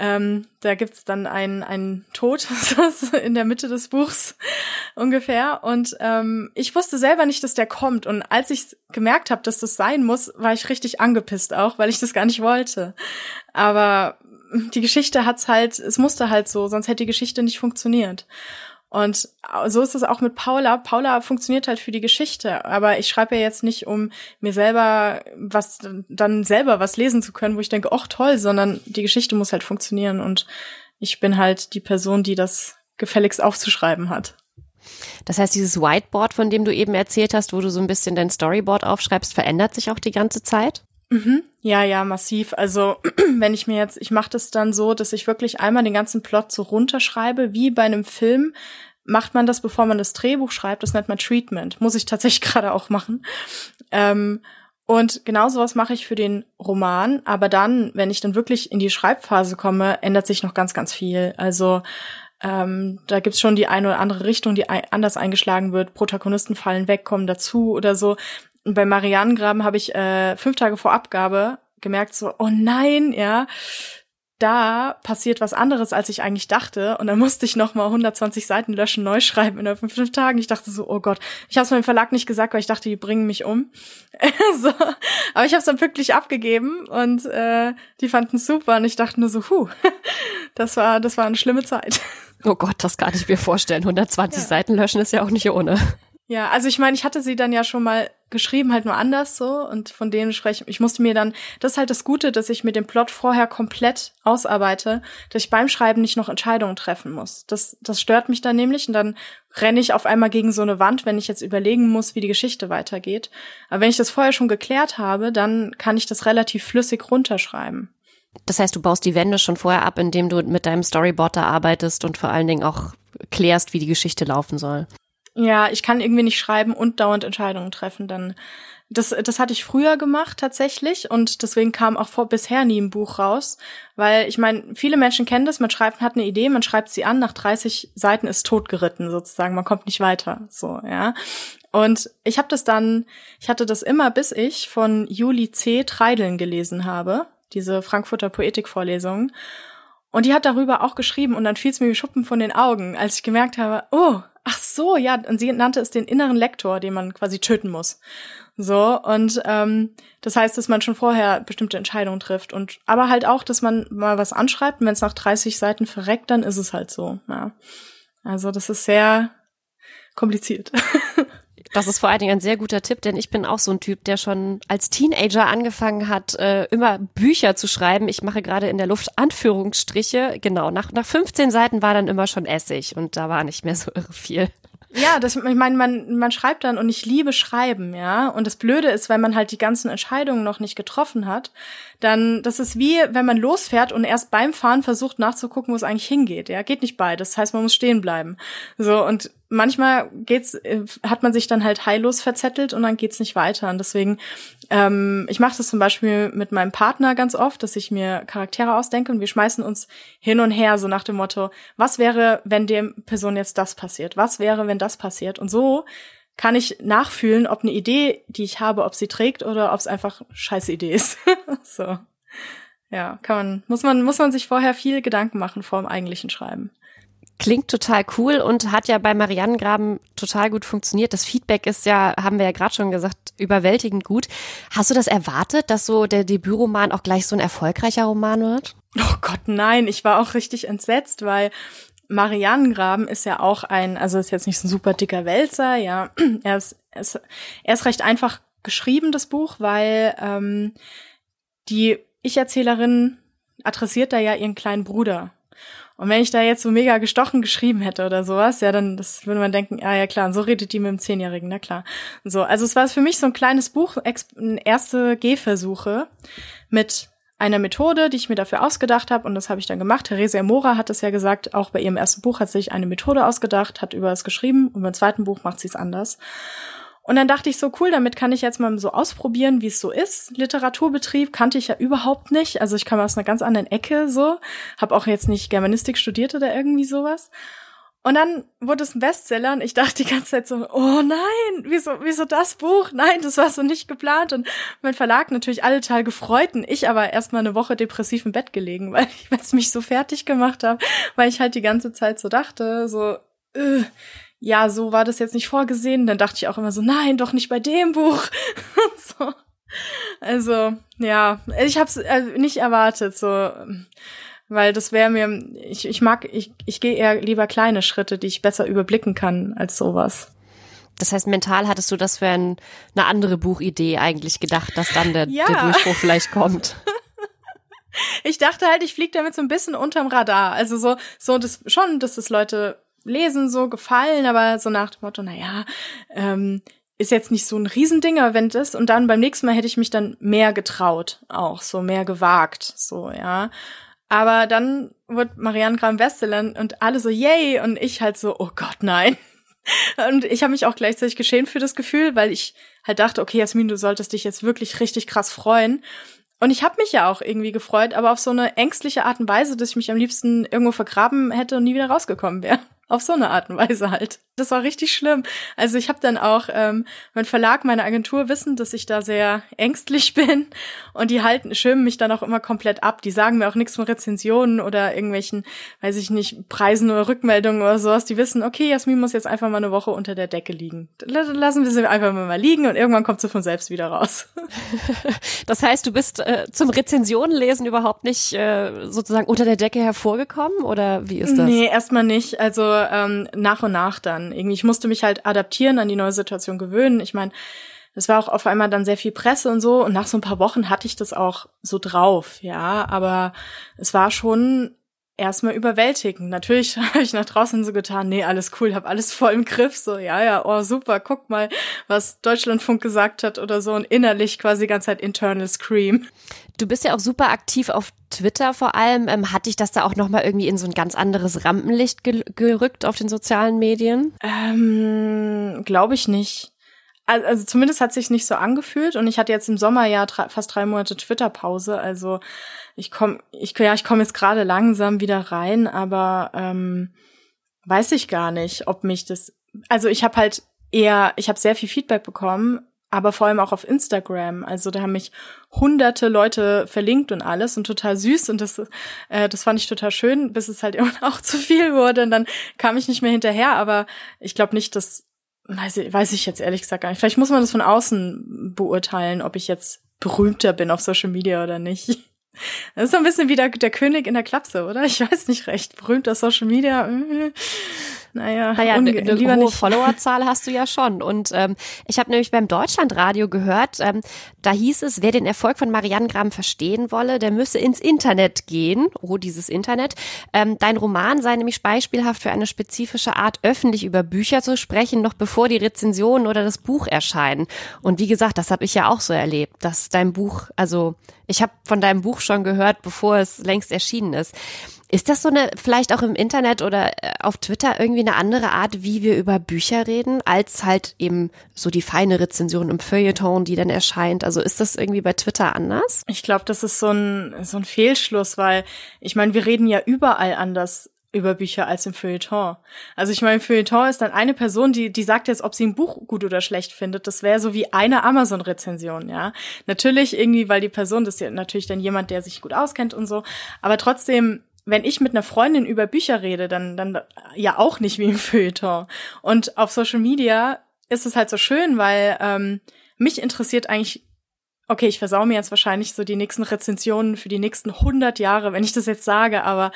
C: Ähm, da gibt's dann ein, ein Tod in der Mitte des Buchs ungefähr. Und ähm, ich wusste selber nicht, dass der kommt. Und als ich gemerkt habe, dass das sein muss, war ich richtig angepisst auch, weil ich das gar nicht wollte. Aber die Geschichte hat's halt, es musste halt so, sonst hätte die Geschichte nicht funktioniert. Und so ist es auch mit Paula. Paula funktioniert halt für die Geschichte, aber ich schreibe ja jetzt nicht, um mir selber was, dann selber was lesen zu können, wo ich denke, ach toll, sondern die Geschichte muss halt funktionieren und ich bin halt die Person, die das gefälligst aufzuschreiben hat.
B: Das heißt, dieses Whiteboard, von dem du eben erzählt hast, wo du so ein bisschen dein Storyboard aufschreibst, verändert sich auch die ganze Zeit?
C: Mhm. Ja, ja, massiv. Also wenn ich mir jetzt, ich mache das dann so, dass ich wirklich einmal den ganzen Plot so runterschreibe, wie bei einem Film. Macht man das, bevor man das Drehbuch schreibt, das nennt man Treatment. Muss ich tatsächlich gerade auch machen. Ähm, und genau sowas mache ich für den Roman. Aber dann, wenn ich dann wirklich in die Schreibphase komme, ändert sich noch ganz, ganz viel. Also ähm, da gibt's schon die eine oder andere Richtung, die anders eingeschlagen wird. Protagonisten fallen weg, kommen dazu oder so. Und bei Marianengraben habe ich äh, fünf Tage vor Abgabe gemerkt, so, oh nein, ja, da passiert was anderes, als ich eigentlich dachte. Und dann musste ich noch mal 120 Seiten löschen, neu schreiben innerhalb von fünf Tagen. Ich dachte so, oh Gott. Ich habe es meinem Verlag nicht gesagt, weil ich dachte, die bringen mich um. so. Aber ich habe es dann pünktlich abgegeben und äh, die fanden es super. Und ich dachte nur so, huh, das war, das war eine schlimme Zeit.
B: Oh Gott, das kann ich mir vorstellen. 120 ja. Seiten löschen ist ja auch nicht ohne.
C: Ja, also ich meine, ich hatte sie dann ja schon mal geschrieben, halt nur anders so und von denen spreche ich musste mir dann, das ist halt das Gute, dass ich mit dem Plot vorher komplett ausarbeite, dass ich beim Schreiben nicht noch Entscheidungen treffen muss. Das, das stört mich dann nämlich und dann renne ich auf einmal gegen so eine Wand, wenn ich jetzt überlegen muss, wie die Geschichte weitergeht. Aber wenn ich das vorher schon geklärt habe, dann kann ich das relativ flüssig runterschreiben.
B: Das heißt, du baust die Wände schon vorher ab, indem du mit deinem Storyboard da arbeitest und vor allen Dingen auch klärst, wie die Geschichte laufen soll.
C: Ja, ich kann irgendwie nicht schreiben und dauernd Entscheidungen treffen. Dann das, das hatte ich früher gemacht tatsächlich und deswegen kam auch vor bisher nie ein Buch raus, weil ich meine, viele Menschen kennen das, man schreibt, hat eine Idee, man schreibt sie an, nach 30 Seiten ist totgeritten sozusagen, man kommt nicht weiter, so, ja. Und ich habe das dann, ich hatte das immer, bis ich von Juli C. Treideln gelesen habe, diese Frankfurter Poetikvorlesung. Und die hat darüber auch geschrieben und dann fiel es mir wie Schuppen von den Augen, als ich gemerkt habe, oh, ach so, ja, und sie nannte es den inneren Lektor, den man quasi töten muss. So, und ähm, das heißt, dass man schon vorher bestimmte Entscheidungen trifft. Und aber halt auch, dass man mal was anschreibt und wenn es nach 30 Seiten verreckt, dann ist es halt so. Ja. Also das ist sehr kompliziert.
B: Das ist vor allen Dingen ein sehr guter Tipp, denn ich bin auch so ein Typ, der schon als Teenager angefangen hat, äh, immer Bücher zu schreiben. Ich mache gerade in der Luft Anführungsstriche. Genau, nach, nach 15 Seiten war dann immer schon Essig und da war nicht mehr so irre viel.
C: Ja, das, ich meine, man, man schreibt dann und ich liebe Schreiben, ja. Und das Blöde ist, wenn man halt die ganzen Entscheidungen noch nicht getroffen hat, dann, das ist wie, wenn man losfährt und erst beim Fahren versucht nachzugucken, wo es eigentlich hingeht, ja. Geht nicht beides. Das heißt, man muss stehen bleiben. So, und manchmal geht's, äh, hat man sich dann halt heillos verzettelt und dann geht's nicht weiter. Und deswegen, ähm, ich mache das zum Beispiel mit meinem Partner ganz oft, dass ich mir Charaktere ausdenke und wir schmeißen uns hin und her, so nach dem Motto, was wäre, wenn der Person jetzt das passiert? Was wäre, wenn das passiert? Und so kann ich nachfühlen, ob eine Idee, die ich habe, ob sie trägt oder ob es einfach scheiße Idee ist. so. Ja, kann man, muss man, muss man sich vorher viel Gedanken machen vor dem eigentlichen Schreiben.
B: Klingt total cool und hat ja bei Marianengraben total gut funktioniert. Das Feedback ist ja, haben wir ja gerade schon gesagt, überwältigend gut. Hast du das erwartet, dass so der Debütroman auch gleich so ein erfolgreicher Roman wird?
C: Oh Gott, nein. Ich war auch richtig entsetzt, weil Marianengraben ist ja auch ein, also ist jetzt nicht so ein super dicker Wälzer, ja. Er ist, er ist, er ist recht einfach geschrieben, das Buch, weil ähm, die Ich-Erzählerin adressiert da ja ihren kleinen Bruder. Und wenn ich da jetzt so mega gestochen geschrieben hätte oder sowas, ja, dann das würde man denken, ja, ja klar, und so redet die mit dem Zehnjährigen, na klar. So, also es war für mich so ein kleines Buch, erste Gehversuche mit einer Methode, die ich mir dafür ausgedacht habe und das habe ich dann gemacht. Theresia Mora hat es ja gesagt, auch bei ihrem ersten Buch hat sich eine Methode ausgedacht, hat über es geschrieben und beim zweiten Buch macht sie es anders. Und dann dachte ich so, cool, damit kann ich jetzt mal so ausprobieren, wie es so ist. Literaturbetrieb kannte ich ja überhaupt nicht. Also ich kam aus einer ganz anderen Ecke so, habe auch jetzt nicht Germanistik studiert oder irgendwie sowas. Und dann wurde es ein Bestseller und ich dachte die ganze Zeit so, oh nein, wieso, wieso das Buch? Nein, das war so nicht geplant. Und mein Verlag natürlich alle total gefreut und ich aber erstmal eine Woche depressiv im Bett gelegen, weil ich es mich so fertig gemacht habe, weil ich halt die ganze Zeit so dachte, so, äh, ja, so war das jetzt nicht vorgesehen. Dann dachte ich auch immer so, nein, doch nicht bei dem Buch. so. Also, ja, ich habe es äh, nicht erwartet, so weil das wäre mir, ich, ich mag, ich, ich gehe eher lieber kleine Schritte, die ich besser überblicken kann als sowas.
B: Das heißt, mental hattest du das für ein, eine andere Buchidee eigentlich gedacht, dass dann der, ja. der Durchbruch vielleicht kommt.
C: ich dachte halt, ich fliege damit so ein bisschen unterm Radar. Also so, so das schon, dass das Leute lesen, so gefallen, aber so nach dem Motto, na ja, ähm, ist jetzt nicht so ein Riesending, aber wenn das und dann beim nächsten Mal hätte ich mich dann mehr getraut, auch so mehr gewagt, so ja. Aber dann wurde Marianne Graham Westerland und alle so, yay, und ich halt so, oh Gott, nein. Und ich habe mich auch gleichzeitig geschämt für das Gefühl, weil ich halt dachte, okay, Jasmin, du solltest dich jetzt wirklich richtig krass freuen. Und ich habe mich ja auch irgendwie gefreut, aber auf so eine ängstliche Art und Weise, dass ich mich am liebsten irgendwo vergraben hätte und nie wieder rausgekommen wäre. Auf so eine Art und Weise halt. Das war richtig schlimm. Also ich habe dann auch ähm, mein Verlag, meine Agentur wissen, dass ich da sehr ängstlich bin und die halten, schirmen mich dann auch immer komplett ab. Die sagen mir auch nichts von Rezensionen oder irgendwelchen, weiß ich nicht, Preisen oder Rückmeldungen oder sowas. Die wissen, okay, Jasmin muss jetzt einfach mal eine Woche unter der Decke liegen. Lassen wir sie einfach mal liegen und irgendwann kommt sie von selbst wieder raus.
B: das heißt, du bist äh, zum Rezensionenlesen überhaupt nicht äh, sozusagen unter der Decke hervorgekommen oder wie ist das?
C: Nee, erstmal nicht. Also ähm, nach und nach dann. Irgendwie, ich musste mich halt adaptieren, an die neue Situation gewöhnen. Ich meine, es war auch auf einmal dann sehr viel Presse und so. Und nach so ein paar Wochen hatte ich das auch so drauf, ja. Aber es war schon erstmal überwältigend. Natürlich habe ich nach draußen so getan, nee, alles cool, habe alles voll im Griff, so, ja, ja, oh, super, guck mal, was Deutschlandfunk gesagt hat oder so und innerlich quasi die ganze Zeit internal scream.
B: Du bist ja auch super aktiv auf Twitter vor allem. Ähm, hat dich das da auch nochmal irgendwie in so ein ganz anderes Rampenlicht ge gerückt auf den sozialen Medien?
C: Ähm, Glaube ich nicht. Also zumindest hat sich nicht so angefühlt und ich hatte jetzt im Sommer ja fast drei Monate Twitter-Pause. Also ich komme, ich ja, ich komme jetzt gerade langsam wieder rein, aber ähm, weiß ich gar nicht, ob mich das. Also ich habe halt eher, ich habe sehr viel Feedback bekommen, aber vor allem auch auf Instagram. Also da haben mich hunderte Leute verlinkt und alles und total süß und das, äh, das fand ich total schön, bis es halt immer auch zu viel wurde und dann kam ich nicht mehr hinterher. Aber ich glaube nicht, dass weiß ich, weiß ich jetzt ehrlich gesagt gar nicht. Vielleicht muss man das von außen beurteilen, ob ich jetzt berühmter bin auf Social Media oder nicht. Das ist so ein bisschen wie der, der König in der Klapse, oder? Ich weiß nicht recht. Berühmter Social Media. Naja,
B: naja eine, eine hohe Followerzahl hast du ja schon. Und ähm, ich habe nämlich beim Deutschlandradio gehört, ähm, da hieß es, wer den Erfolg von Marianne Gramm verstehen wolle, der müsse ins Internet gehen. Oh, dieses Internet. Ähm, dein Roman sei nämlich beispielhaft für eine spezifische Art, öffentlich über Bücher zu sprechen, noch bevor die Rezensionen oder das Buch erscheinen. Und wie gesagt, das habe ich ja auch so erlebt, dass dein Buch, also ich habe von deinem Buch schon gehört, bevor es längst erschienen ist. Ist das so eine, vielleicht auch im Internet oder äh, auf Twitter irgendwie eine andere Art, wie wir über Bücher reden, als halt eben so die feine Rezension im Feuilleton, die dann erscheint? Also ist das irgendwie bei Twitter anders?
C: Ich glaube, das ist so ein, so ein Fehlschluss, weil ich meine, wir reden ja überall anders über Bücher als im Feuilleton. Also ich meine, Feuilleton ist dann eine Person, die, die sagt jetzt, ob sie ein Buch gut oder schlecht findet. Das wäre so wie eine Amazon-Rezension, ja. Natürlich irgendwie, weil die Person, das ist ja natürlich dann jemand, der sich gut auskennt und so. Aber trotzdem wenn ich mit einer Freundin über Bücher rede, dann, dann ja auch nicht wie im Feuilleton. Und auf Social Media ist es halt so schön, weil ähm, mich interessiert eigentlich, okay, ich versau mir jetzt wahrscheinlich so die nächsten Rezensionen für die nächsten 100 Jahre, wenn ich das jetzt sage, aber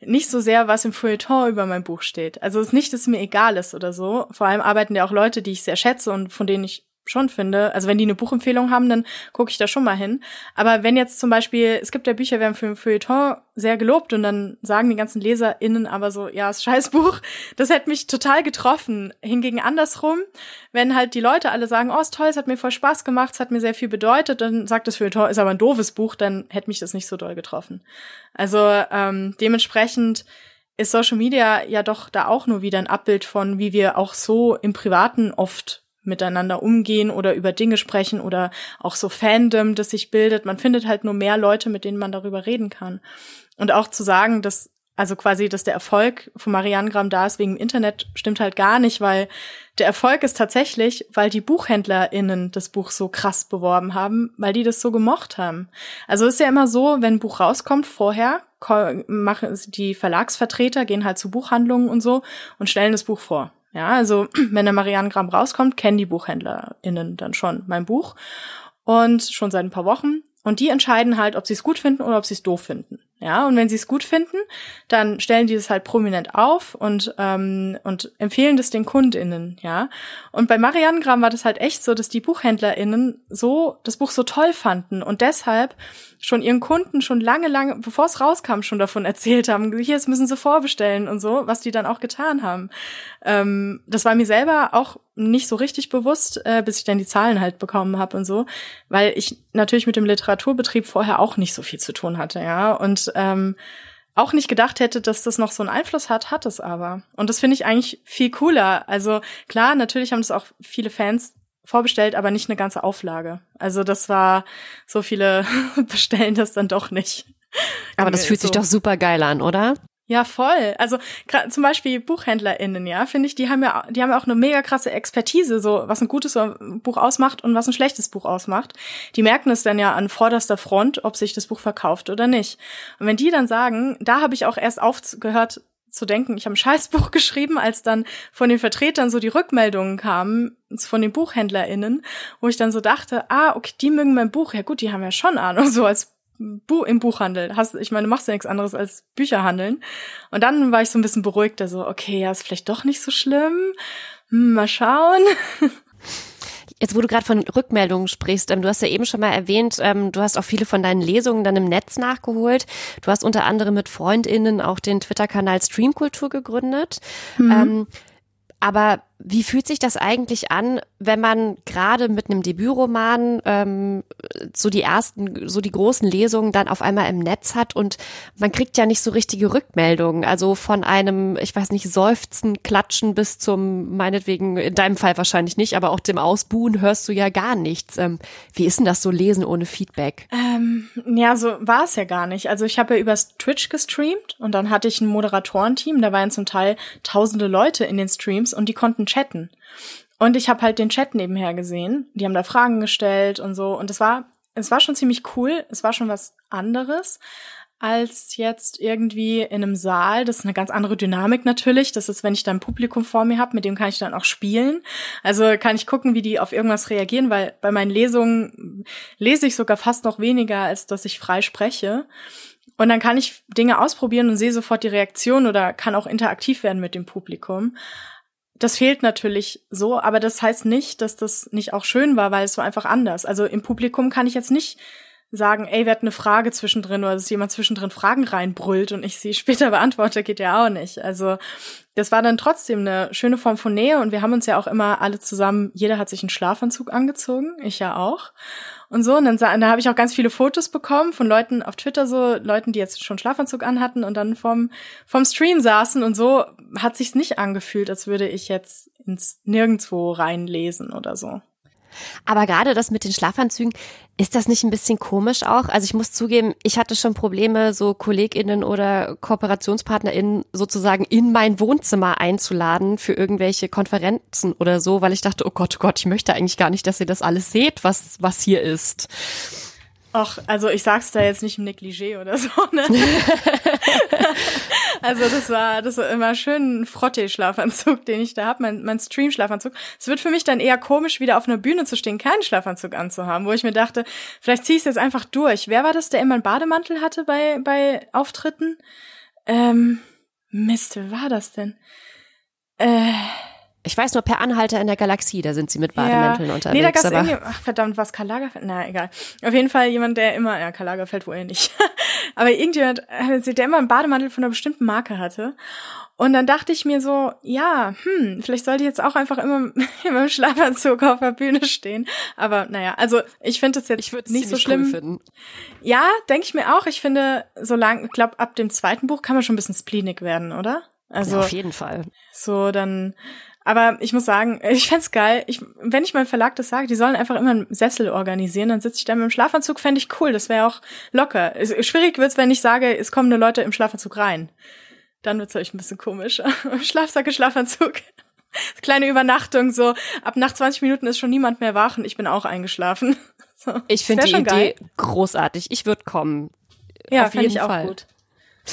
C: nicht so sehr, was im Feuilleton über mein Buch steht. Also es ist nicht, dass es mir egal ist oder so. Vor allem arbeiten ja auch Leute, die ich sehr schätze und von denen ich schon finde. Also wenn die eine Buchempfehlung haben, dann gucke ich da schon mal hin. Aber wenn jetzt zum Beispiel, es gibt ja Bücher, werden für ein Feuilleton sehr gelobt und dann sagen die ganzen LeserInnen aber so, ja, ist scheiß Buch, das hätte mich total getroffen. Hingegen andersrum, wenn halt die Leute alle sagen, oh, ist toll, es hat mir voll Spaß gemacht, es hat mir sehr viel bedeutet, dann sagt das Feuilleton, ist aber ein doofes Buch, dann hätte mich das nicht so doll getroffen. Also ähm, dementsprechend ist Social Media ja doch da auch nur wieder ein Abbild von, wie wir auch so im Privaten oft miteinander umgehen oder über Dinge sprechen oder auch so Fandom, das sich bildet. Man findet halt nur mehr Leute, mit denen man darüber reden kann. Und auch zu sagen, dass also quasi, dass der Erfolg von Marianne Gramm da ist wegen dem Internet, stimmt halt gar nicht, weil der Erfolg ist tatsächlich, weil die BuchhändlerInnen das Buch so krass beworben haben, weil die das so gemocht haben. Also ist ja immer so, wenn ein Buch rauskommt, vorher machen die Verlagsvertreter, gehen halt zu Buchhandlungen und so und stellen das Buch vor. Ja, also wenn der Marianne Gramm rauskommt, kennen die BuchhändlerInnen dann schon mein Buch. Und schon seit ein paar Wochen. Und die entscheiden halt, ob sie es gut finden oder ob sie es doof finden. Ja, und wenn sie es gut finden, dann stellen die es halt prominent auf und, ähm, und empfehlen das den KundInnen, ja. Und bei Marianengram war das halt echt so, dass die BuchhändlerInnen so, das Buch so toll fanden und deshalb schon ihren Kunden schon lange, lange, bevor es rauskam, schon davon erzählt haben, hier, das müssen sie vorbestellen und so, was die dann auch getan haben. Ähm, das war mir selber auch nicht so richtig bewusst, äh, bis ich dann die Zahlen halt bekommen habe und so, weil ich natürlich mit dem Literaturbetrieb vorher auch nicht so viel zu tun hatte, ja. Und ähm, auch nicht gedacht hätte, dass das noch so einen Einfluss hat, hat es aber. Und das finde ich eigentlich viel cooler. Also klar, natürlich haben das auch viele Fans vorbestellt, aber nicht eine ganze Auflage. Also das war, so viele bestellen das dann doch nicht.
B: Aber das fühlt so. sich doch super geil an, oder?
C: Ja, voll. Also zum Beispiel BuchhändlerInnen, ja, finde ich, die haben ja, die haben ja auch eine mega krasse Expertise, so was ein gutes Buch ausmacht und was ein schlechtes Buch ausmacht. Die merken es dann ja an vorderster Front, ob sich das Buch verkauft oder nicht. Und wenn die dann sagen, da habe ich auch erst aufgehört zu denken, ich habe ein Scheißbuch geschrieben, als dann von den Vertretern so die Rückmeldungen kamen von den BuchhändlerInnen, wo ich dann so dachte, ah, okay, die mögen mein Buch. Ja gut, die haben ja schon Ahnung, so als Bu im Buchhandel. Hast, ich meine, du machst ja nichts anderes als Bücher handeln. Und dann war ich so ein bisschen beruhigter, so, okay, ja, ist vielleicht doch nicht so schlimm. Hm, mal schauen.
B: Jetzt, wo du gerade von Rückmeldungen sprichst, ähm, du hast ja eben schon mal erwähnt, ähm, du hast auch viele von deinen Lesungen dann im Netz nachgeholt. Du hast unter anderem mit FreundInnen auch den Twitter-Kanal Streamkultur gegründet. Mhm. Ähm, aber wie fühlt sich das eigentlich an, wenn man gerade mit einem Debütroman ähm, so die ersten, so die großen Lesungen dann auf einmal im Netz hat und man kriegt ja nicht so richtige Rückmeldungen. Also von einem, ich weiß nicht, Seufzen, Klatschen bis zum, meinetwegen, in deinem Fall wahrscheinlich nicht, aber auch dem Ausbuhen hörst du ja gar nichts. Ähm, wie ist denn das so lesen ohne Feedback?
C: Ähm, ja, so war es ja gar nicht. Also ich habe ja übers Twitch gestreamt und dann hatte ich ein Moderatorenteam, da waren zum Teil tausende Leute in den Streams und die konnten chatten. Und ich habe halt den Chat nebenher gesehen. Die haben da Fragen gestellt und so. Und es war, es war schon ziemlich cool. Es war schon was anderes als jetzt irgendwie in einem Saal. Das ist eine ganz andere Dynamik natürlich. Das ist, wenn ich da ein Publikum vor mir habe, mit dem kann ich dann auch spielen. Also kann ich gucken, wie die auf irgendwas reagieren, weil bei meinen Lesungen lese ich sogar fast noch weniger, als dass ich frei spreche. Und dann kann ich Dinge ausprobieren und sehe sofort die Reaktion oder kann auch interaktiv werden mit dem Publikum das fehlt natürlich so, aber das heißt nicht, dass das nicht auch schön war, weil es war einfach anders. Also im Publikum kann ich jetzt nicht sagen, ey, wir hatten eine Frage zwischendrin oder dass jemand zwischendrin Fragen reinbrüllt und ich sie später beantworte, geht ja auch nicht. Also das war dann trotzdem eine schöne Form von Nähe und wir haben uns ja auch immer alle zusammen, jeder hat sich einen Schlafanzug angezogen, ich ja auch und so. Und dann da habe ich auch ganz viele Fotos bekommen von Leuten auf Twitter, so Leuten, die jetzt schon Schlafanzug anhatten und dann vom, vom Stream saßen. Und so hat sich's nicht angefühlt, als würde ich jetzt ins Nirgendwo reinlesen oder so.
B: Aber gerade das mit den Schlafanzügen, ist das nicht ein bisschen komisch auch? Also ich muss zugeben, ich hatte schon Probleme, so KollegInnen oder KooperationspartnerInnen sozusagen in mein Wohnzimmer einzuladen für irgendwelche Konferenzen oder so, weil ich dachte, oh Gott, oh Gott, ich möchte eigentlich gar nicht, dass ihr das alles seht, was, was hier ist.
C: Ach, also ich sag's da jetzt nicht im Negligé oder so, ne? also das war, das war immer schön ein Frotte-Schlafanzug, den ich da hab, mein, mein Stream-Schlafanzug. Es wird für mich dann eher komisch, wieder auf einer Bühne zu stehen, keinen Schlafanzug anzuhaben, wo ich mir dachte, vielleicht zieh ich's jetzt einfach durch. Wer war das, der immer einen Bademantel hatte bei, bei Auftritten? Ähm, Mist, wer war das denn?
B: Äh, ich weiß nur, per Anhalter in der Galaxie, da sind sie mit Bademänteln ja. unterwegs. Nee, da gab's
C: irgendwie, ach verdammt, was Karl Lagerfeld? Na, egal. Auf jeden Fall jemand, der immer, ja, Karl Lagerfeld wohl nicht. Aber irgendjemand, äh, der immer einen Bademantel von einer bestimmten Marke hatte. Und dann dachte ich mir so, ja, hm, vielleicht sollte ich jetzt auch einfach immer, immer im Schlafanzug auf der Bühne stehen. Aber naja, also ich finde es jetzt ich nicht so schlimm. Cool ja, denke ich mir auch. Ich finde, solange, ich glaube, ab dem zweiten Buch kann man schon ein bisschen spleenig werden, oder?
B: Also ja, auf jeden Fall.
C: So, dann aber ich muss sagen, ich fände geil. Ich, wenn ich meinem Verlag das sage, die sollen einfach immer einen Sessel organisieren, dann sitze ich da mit dem Schlafanzug, fände ich cool. Das wäre auch locker. Schwierig wird's, wenn ich sage, es kommen nur Leute im Schlafanzug rein. dann wird's euch ein bisschen komisch. Schlafsack, Schlafanzug. Kleine Übernachtung, so ab nach 20 Minuten ist schon niemand mehr wach und ich bin auch eingeschlafen. So.
B: Ich finde die Idee geil. großartig. Ich würde kommen.
C: Ja, finde ich auch gut.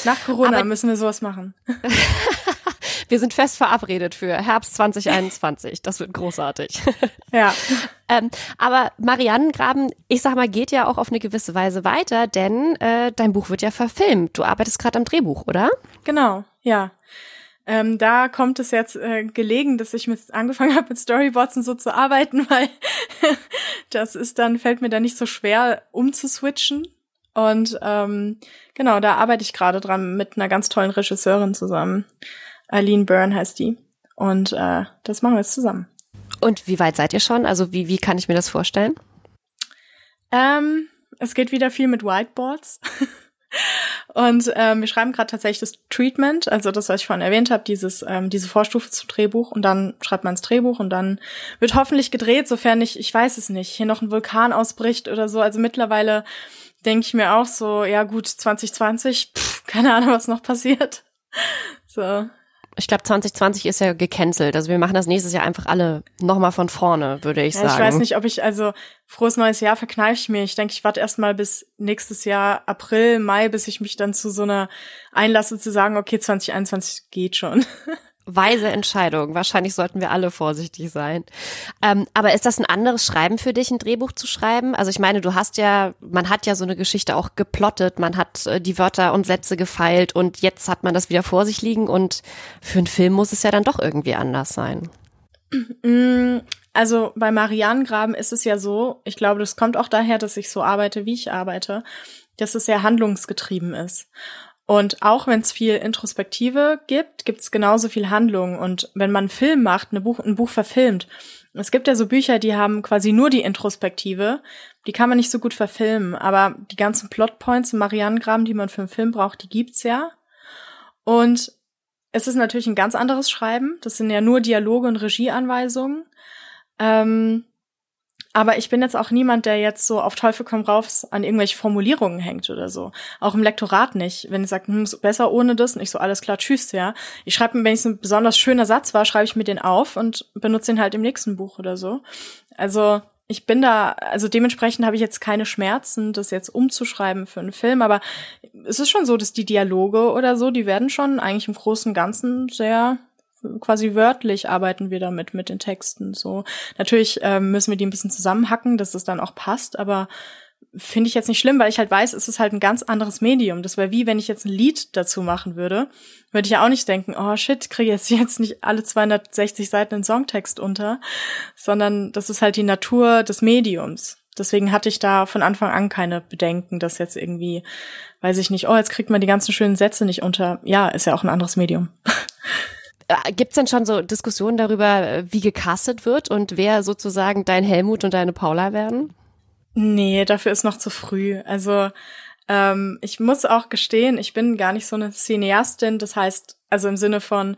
C: Nach Corona Aber müssen wir sowas machen.
B: wir sind fest verabredet für Herbst 2021. Das wird großartig.
C: Ja.
B: ähm, aber Marianengraben, ich sag mal, geht ja auch auf eine gewisse Weise weiter, denn äh, dein Buch wird ja verfilmt. Du arbeitest gerade am Drehbuch, oder?
C: Genau, ja. Ähm, da kommt es jetzt äh, gelegen, dass ich mit angefangen habe mit Storyboards und so zu arbeiten, weil das ist dann fällt mir da nicht so schwer umzuswitchen. Und ähm, genau, da arbeite ich gerade dran mit einer ganz tollen Regisseurin zusammen. Eileen Byrne heißt die. Und äh, das machen wir jetzt zusammen.
B: Und wie weit seid ihr schon? Also wie, wie kann ich mir das vorstellen?
C: Ähm, es geht wieder viel mit Whiteboards. Und ähm, wir schreiben gerade tatsächlich das Treatment, also das, was ich vorhin erwähnt habe, dieses ähm, diese Vorstufe zum Drehbuch und dann schreibt man das Drehbuch und dann wird hoffentlich gedreht, sofern nicht, ich weiß es nicht, hier noch ein Vulkan ausbricht oder so. Also mittlerweile denke ich mir auch so, ja gut, 2020, pff, keine Ahnung, was noch passiert. So.
B: Ich glaube, 2020 ist ja gecancelt. Also wir machen das nächstes Jahr einfach alle nochmal von vorne, würde ich ja, sagen.
C: Ich weiß nicht, ob ich, also frohes neues Jahr verkneife ich mir. Ich denke, ich warte erst mal bis nächstes Jahr April, Mai, bis ich mich dann zu so einer einlasse zu sagen, okay, 2021 geht schon.
B: Weise Entscheidung. Wahrscheinlich sollten wir alle vorsichtig sein. Ähm, aber ist das ein anderes Schreiben für dich, ein Drehbuch zu schreiben? Also ich meine, du hast ja, man hat ja so eine Geschichte auch geplottet, man hat äh, die Wörter und Sätze gefeilt und jetzt hat man das wieder vor sich liegen und für einen Film muss es ja dann doch irgendwie anders sein.
C: Mm, also bei Marianengraben ist es ja so, ich glaube, das kommt auch daher, dass ich so arbeite, wie ich arbeite, dass es sehr handlungsgetrieben ist. Und auch wenn es viel Introspektive gibt, gibt es genauso viel Handlung. Und wenn man einen Film macht, eine Buch, ein Buch verfilmt, es gibt ja so Bücher, die haben quasi nur die Introspektive, die kann man nicht so gut verfilmen, aber die ganzen Plotpoints im Marianengraben, die man für einen Film braucht, die gibt's ja. Und es ist natürlich ein ganz anderes Schreiben. Das sind ja nur Dialoge und Regieanweisungen. Ähm, aber ich bin jetzt auch niemand, der jetzt so auf Teufel komm rauf an irgendwelche Formulierungen hängt oder so. Auch im Lektorat nicht. Wenn ich sage, hm, besser ohne das, und ich so, alles klar, tschüss, ja. Ich schreibe, wenn es ein besonders schöner Satz war, schreibe ich mir den auf und benutze ihn halt im nächsten Buch oder so. Also ich bin da, also dementsprechend habe ich jetzt keine Schmerzen, das jetzt umzuschreiben für einen Film, aber es ist schon so, dass die Dialoge oder so, die werden schon eigentlich im Großen und Ganzen sehr quasi wörtlich arbeiten wir damit mit den Texten. So natürlich ähm, müssen wir die ein bisschen zusammenhacken, dass es dann auch passt, aber finde ich jetzt nicht schlimm, weil ich halt weiß, es ist halt ein ganz anderes Medium. Das wäre wie, wenn ich jetzt ein Lied dazu machen würde, würde ich ja auch nicht denken, oh shit, kriege jetzt jetzt nicht alle 260 Seiten einen Songtext unter, sondern das ist halt die Natur des Mediums. Deswegen hatte ich da von Anfang an keine Bedenken, dass jetzt irgendwie, weiß ich nicht, oh, jetzt kriegt man die ganzen schönen Sätze nicht unter. Ja, ist ja auch ein anderes Medium.
B: Äh, Gibt es denn schon so Diskussionen darüber, äh, wie gecastet wird und wer sozusagen dein Helmut und deine Paula werden?
C: Nee, dafür ist noch zu früh. Also ähm, ich muss auch gestehen, ich bin gar nicht so eine Cineastin. Das heißt, also im Sinne von,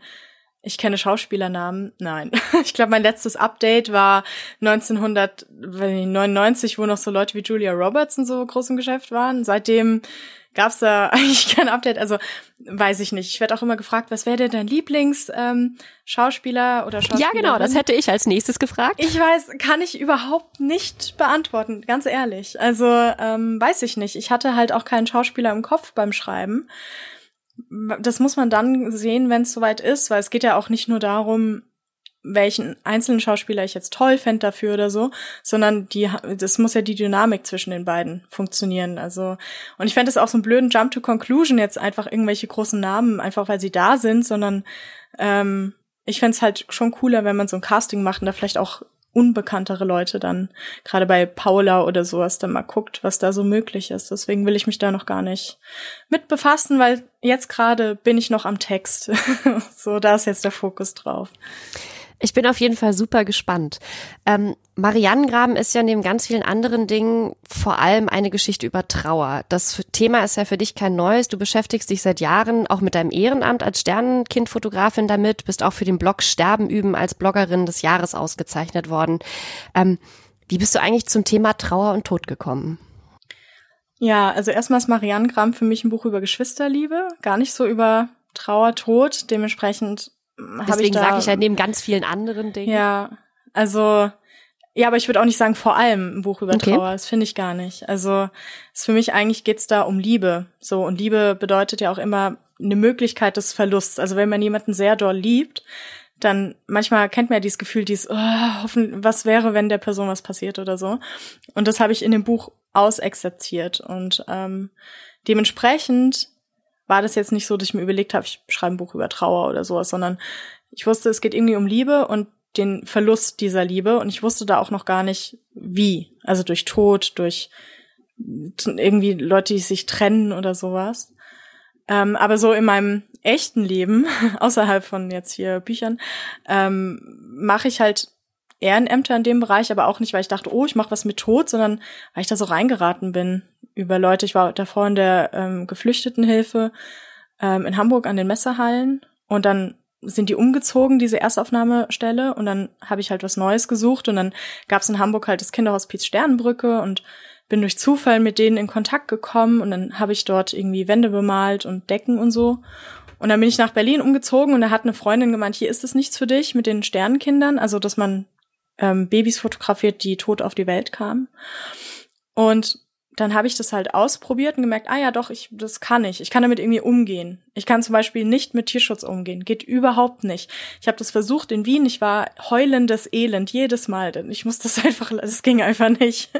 C: ich kenne Schauspielernamen. Nein. Ich glaube, mein letztes Update war 1999, wo noch so Leute wie Julia Roberts in so groß im Geschäft waren. Seitdem gab es da eigentlich kein Update. Also weiß ich nicht. Ich werde auch immer gefragt, was wäre denn dein Lieblings-Schauspieler ähm, oder Schauspielerin?
B: Ja, genau, das hätte ich als nächstes gefragt.
C: Ich weiß, kann ich überhaupt nicht beantworten, ganz ehrlich. Also ähm, weiß ich nicht. Ich hatte halt auch keinen Schauspieler im Kopf beim Schreiben. Das muss man dann sehen, wenn es soweit ist, weil es geht ja auch nicht nur darum, welchen einzelnen Schauspieler ich jetzt toll fände dafür oder so, sondern die, das muss ja die Dynamik zwischen den beiden funktionieren. Also, und ich fände es auch so einen blöden Jump to Conclusion, jetzt einfach irgendwelche großen Namen, einfach weil sie da sind, sondern ähm, ich fände es halt schon cooler, wenn man so ein Casting macht und da vielleicht auch unbekanntere Leute dann, gerade bei Paula oder sowas, dann mal guckt, was da so möglich ist. Deswegen will ich mich da noch gar nicht mit befassen, weil jetzt gerade bin ich noch am Text. so, da ist jetzt der Fokus drauf.
B: Ich bin auf jeden Fall super gespannt. Ähm, Marianengraben ist ja neben ganz vielen anderen Dingen vor allem eine Geschichte über Trauer. Das Thema ist ja für dich kein neues. Du beschäftigst dich seit Jahren auch mit deinem Ehrenamt als Sternenkindfotografin damit, bist auch für den Blog Sterben üben als Bloggerin des Jahres ausgezeichnet worden. Ähm, wie bist du eigentlich zum Thema Trauer und Tod gekommen?
C: Ja, also erstmal ist Marianengraben für mich ein Buch über Geschwisterliebe, gar nicht so über Trauer, Tod. Dementsprechend
B: Deswegen sage ich ja neben ganz vielen anderen Dingen.
C: Ja, also ja, aber ich würde auch nicht sagen vor allem ein Buch über
B: Okay.
C: Trauer. Das finde ich gar nicht. Also ist für mich eigentlich geht's da um Liebe. So und Liebe bedeutet ja auch immer eine Möglichkeit des Verlusts. Also wenn man jemanden sehr doll liebt, dann manchmal kennt man ja dieses Gefühl, dieses, oh, hoffen, was wäre, wenn der Person was passiert oder so. Und das habe ich in dem Buch ausexerziert. Und ähm, dementsprechend war das jetzt nicht so, dass ich mir überlegt habe, ich schreibe ein Buch über Trauer oder sowas, sondern ich wusste, es geht irgendwie um Liebe und den Verlust dieser Liebe. Und ich wusste da auch noch gar nicht, wie. Also durch Tod, durch irgendwie Leute, die sich trennen oder sowas. Ähm, aber so in meinem echten Leben, außerhalb von jetzt hier Büchern, ähm, mache ich halt Ehrenämter in dem Bereich, aber auch nicht, weil ich dachte, oh, ich mache was mit Tod, sondern weil ich da so reingeraten bin über Leute. Ich war davor in der ähm, Geflüchtetenhilfe ähm, in Hamburg an den Messerhallen. Und dann sind die umgezogen, diese Erstaufnahmestelle, und dann habe ich halt was Neues gesucht. Und dann gab es in Hamburg halt das Kinderhospiz Sternenbrücke und bin durch Zufall mit denen in Kontakt gekommen. Und dann habe ich dort irgendwie Wände bemalt und Decken und so. Und dann bin ich nach Berlin umgezogen. Und da hat eine Freundin gemeint, hier ist es nichts für dich mit den Sternenkindern, also dass man ähm, Babys fotografiert, die tot auf die Welt kamen. Und dann habe ich das halt ausprobiert und gemerkt, ah ja, doch, ich, das kann ich. Ich kann damit irgendwie umgehen. Ich kann zum Beispiel nicht mit Tierschutz umgehen. Geht überhaupt nicht. Ich habe das versucht in Wien. Ich war heulendes Elend jedes Mal. Denn ich musste das einfach, es ging einfach nicht.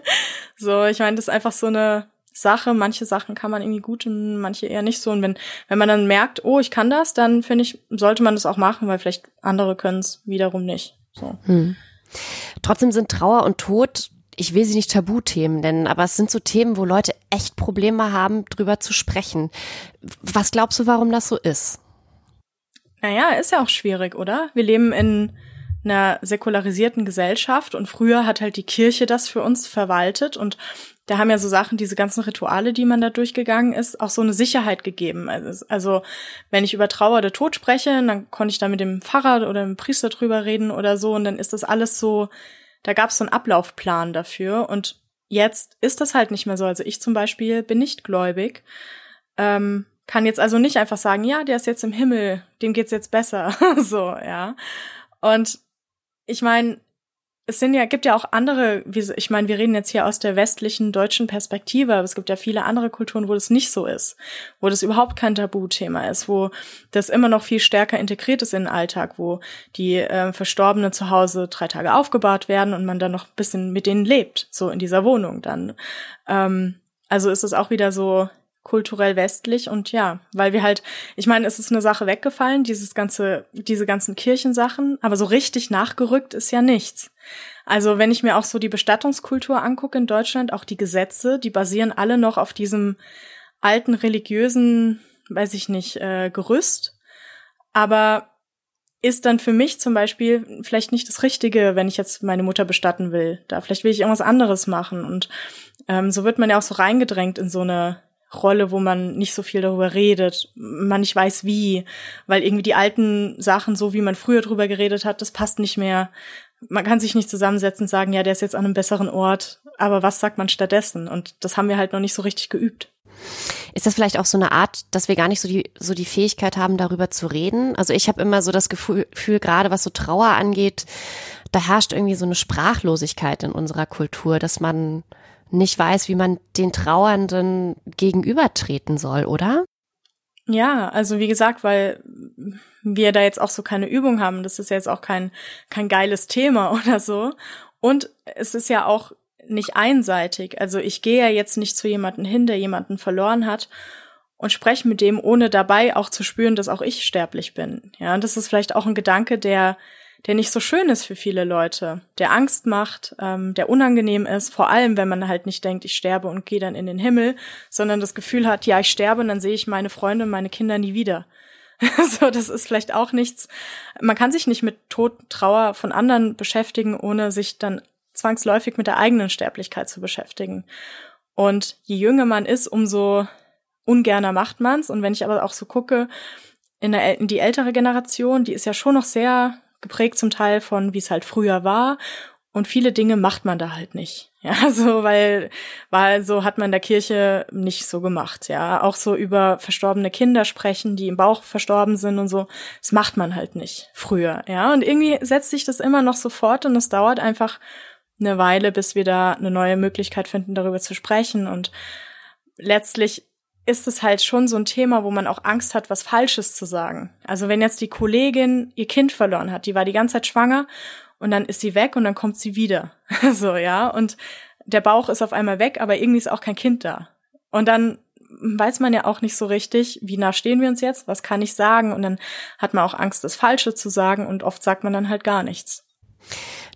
C: So, ich meine, das ist einfach so eine Sache. Manche Sachen kann man irgendwie gut und manche eher nicht so. Und wenn, wenn man dann merkt, oh, ich kann das, dann finde ich, sollte man das auch machen, weil vielleicht andere können es wiederum nicht. So.
B: Hm. Trotzdem sind Trauer und Tod, ich will sie nicht Tabuthemen nennen, aber es sind so Themen, wo Leute echt Probleme haben, drüber zu sprechen. Was glaubst du, warum das so ist?
C: Naja, ist ja auch schwierig, oder? Wir leben in einer säkularisierten Gesellschaft und früher hat halt die Kirche das für uns verwaltet und da haben ja so Sachen, diese ganzen Rituale, die man da durchgegangen ist, auch so eine Sicherheit gegeben. Also, also wenn ich über Trauer oder Tod spreche, dann konnte ich da mit dem Pfarrer oder dem Priester drüber reden oder so und dann ist das alles so, da gab es so einen Ablaufplan dafür und jetzt ist das halt nicht mehr so. Also ich zum Beispiel bin nicht gläubig, ähm, kann jetzt also nicht einfach sagen, ja, der ist jetzt im Himmel, dem geht's jetzt besser, so, ja. Und ich meine, es sind ja, gibt ja auch andere, ich meine, wir reden jetzt hier aus der westlichen deutschen Perspektive, aber es gibt ja viele andere Kulturen, wo das nicht so ist, wo das überhaupt kein Tabuthema ist, wo das immer noch viel stärker integriert ist in den Alltag, wo die äh, Verstorbenen zu Hause drei Tage aufgebahrt werden und man dann noch ein bisschen mit denen lebt, so in dieser Wohnung dann. Ähm, also ist es auch wieder so kulturell westlich und ja, weil wir halt, ich meine, es ist eine Sache weggefallen, dieses ganze, diese ganzen Kirchensachen, aber so richtig nachgerückt ist ja nichts. Also wenn ich mir auch so die Bestattungskultur angucke in Deutschland, auch die Gesetze, die basieren alle noch auf diesem alten religiösen, weiß ich nicht, äh, Gerüst. Aber ist dann für mich zum Beispiel vielleicht nicht das Richtige, wenn ich jetzt meine Mutter bestatten will. Da vielleicht will ich irgendwas anderes machen. Und ähm, so wird man ja auch so reingedrängt in so eine Rolle, wo man nicht so viel darüber redet, man nicht weiß wie, weil irgendwie die alten Sachen, so wie man früher drüber geredet hat, das passt nicht mehr. Man kann sich nicht zusammensetzen und sagen, ja, der ist jetzt an einem besseren Ort, aber was sagt man stattdessen? Und das haben wir halt noch nicht so richtig geübt.
B: Ist das vielleicht auch so eine Art, dass wir gar nicht so die, so die Fähigkeit haben, darüber zu reden? Also ich habe immer so das Gefühl, Gefühl, gerade was so Trauer angeht, da herrscht irgendwie so eine Sprachlosigkeit in unserer Kultur, dass man nicht weiß, wie man den Trauernden gegenübertreten soll, oder?
C: Ja, also wie gesagt, weil wir da jetzt auch so keine Übung haben, das ist jetzt auch kein, kein geiles Thema oder so. Und es ist ja auch nicht einseitig. Also ich gehe ja jetzt nicht zu jemanden hin, der jemanden verloren hat und spreche mit dem, ohne dabei auch zu spüren, dass auch ich sterblich bin. Ja, und das ist vielleicht auch ein Gedanke, der der nicht so schön ist für viele Leute, der Angst macht, ähm, der unangenehm ist, vor allem wenn man halt nicht denkt, ich sterbe und gehe dann in den Himmel, sondern das Gefühl hat, ja, ich sterbe und dann sehe ich meine Freunde und meine Kinder nie wieder. so, das ist vielleicht auch nichts. Man kann sich nicht mit Tod, Trauer von anderen beschäftigen, ohne sich dann zwangsläufig mit der eigenen Sterblichkeit zu beschäftigen. Und je jünger man ist, umso ungerner macht man's. Und wenn ich aber auch so gucke, in, der, in die ältere Generation, die ist ja schon noch sehr geprägt zum Teil von, wie es halt früher war. Und viele Dinge macht man da halt nicht. Ja, so, weil, weil so hat man in der Kirche nicht so gemacht, ja. Auch so über verstorbene Kinder sprechen, die im Bauch verstorben sind und so. Das macht man halt nicht früher, ja. Und irgendwie setzt sich das immer noch so fort und es dauert einfach eine Weile, bis wir da eine neue Möglichkeit finden, darüber zu sprechen. Und letztlich ist es halt schon so ein Thema, wo man auch Angst hat, was Falsches zu sagen. Also wenn jetzt die Kollegin ihr Kind verloren hat, die war die ganze Zeit schwanger und dann ist sie weg und dann kommt sie wieder. so, ja. Und der Bauch ist auf einmal weg, aber irgendwie ist auch kein Kind da. Und dann weiß man ja auch nicht so richtig, wie nah stehen wir uns jetzt, was kann ich sagen? Und dann hat man auch Angst, das Falsche zu sagen und oft sagt man dann halt gar nichts.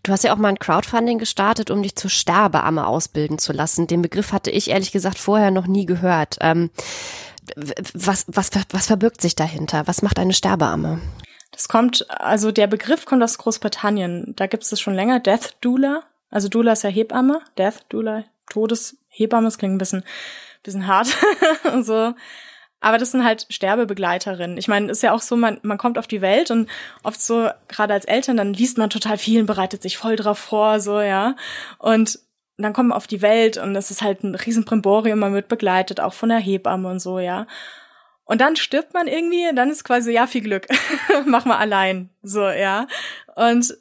B: Du hast ja auch mal ein Crowdfunding gestartet, um dich zur Sterbeamme ausbilden zu lassen. Den Begriff hatte ich ehrlich gesagt vorher noch nie gehört. Ähm, was, was, was verbirgt sich dahinter? Was macht eine Sterbeamme?
C: Das kommt, also der Begriff kommt aus Großbritannien. Da gibt es das schon länger. Death Doula. Also Doula ist ja Hebamme. Death Doula, Todeshebamme. Das klingt ein bisschen, bisschen hart. so. Aber das sind halt Sterbebegleiterinnen. Ich meine, ist ja auch so, man, man kommt auf die Welt und oft so, gerade als Eltern, dann liest man total viel und bereitet sich voll drauf vor, so, ja. Und dann kommt man auf die Welt und es ist halt ein Riesenprimborium, man wird begleitet, auch von der Hebamme und so, ja. Und dann stirbt man irgendwie, dann ist quasi, ja, viel Glück. Mach mal allein. So, ja. Und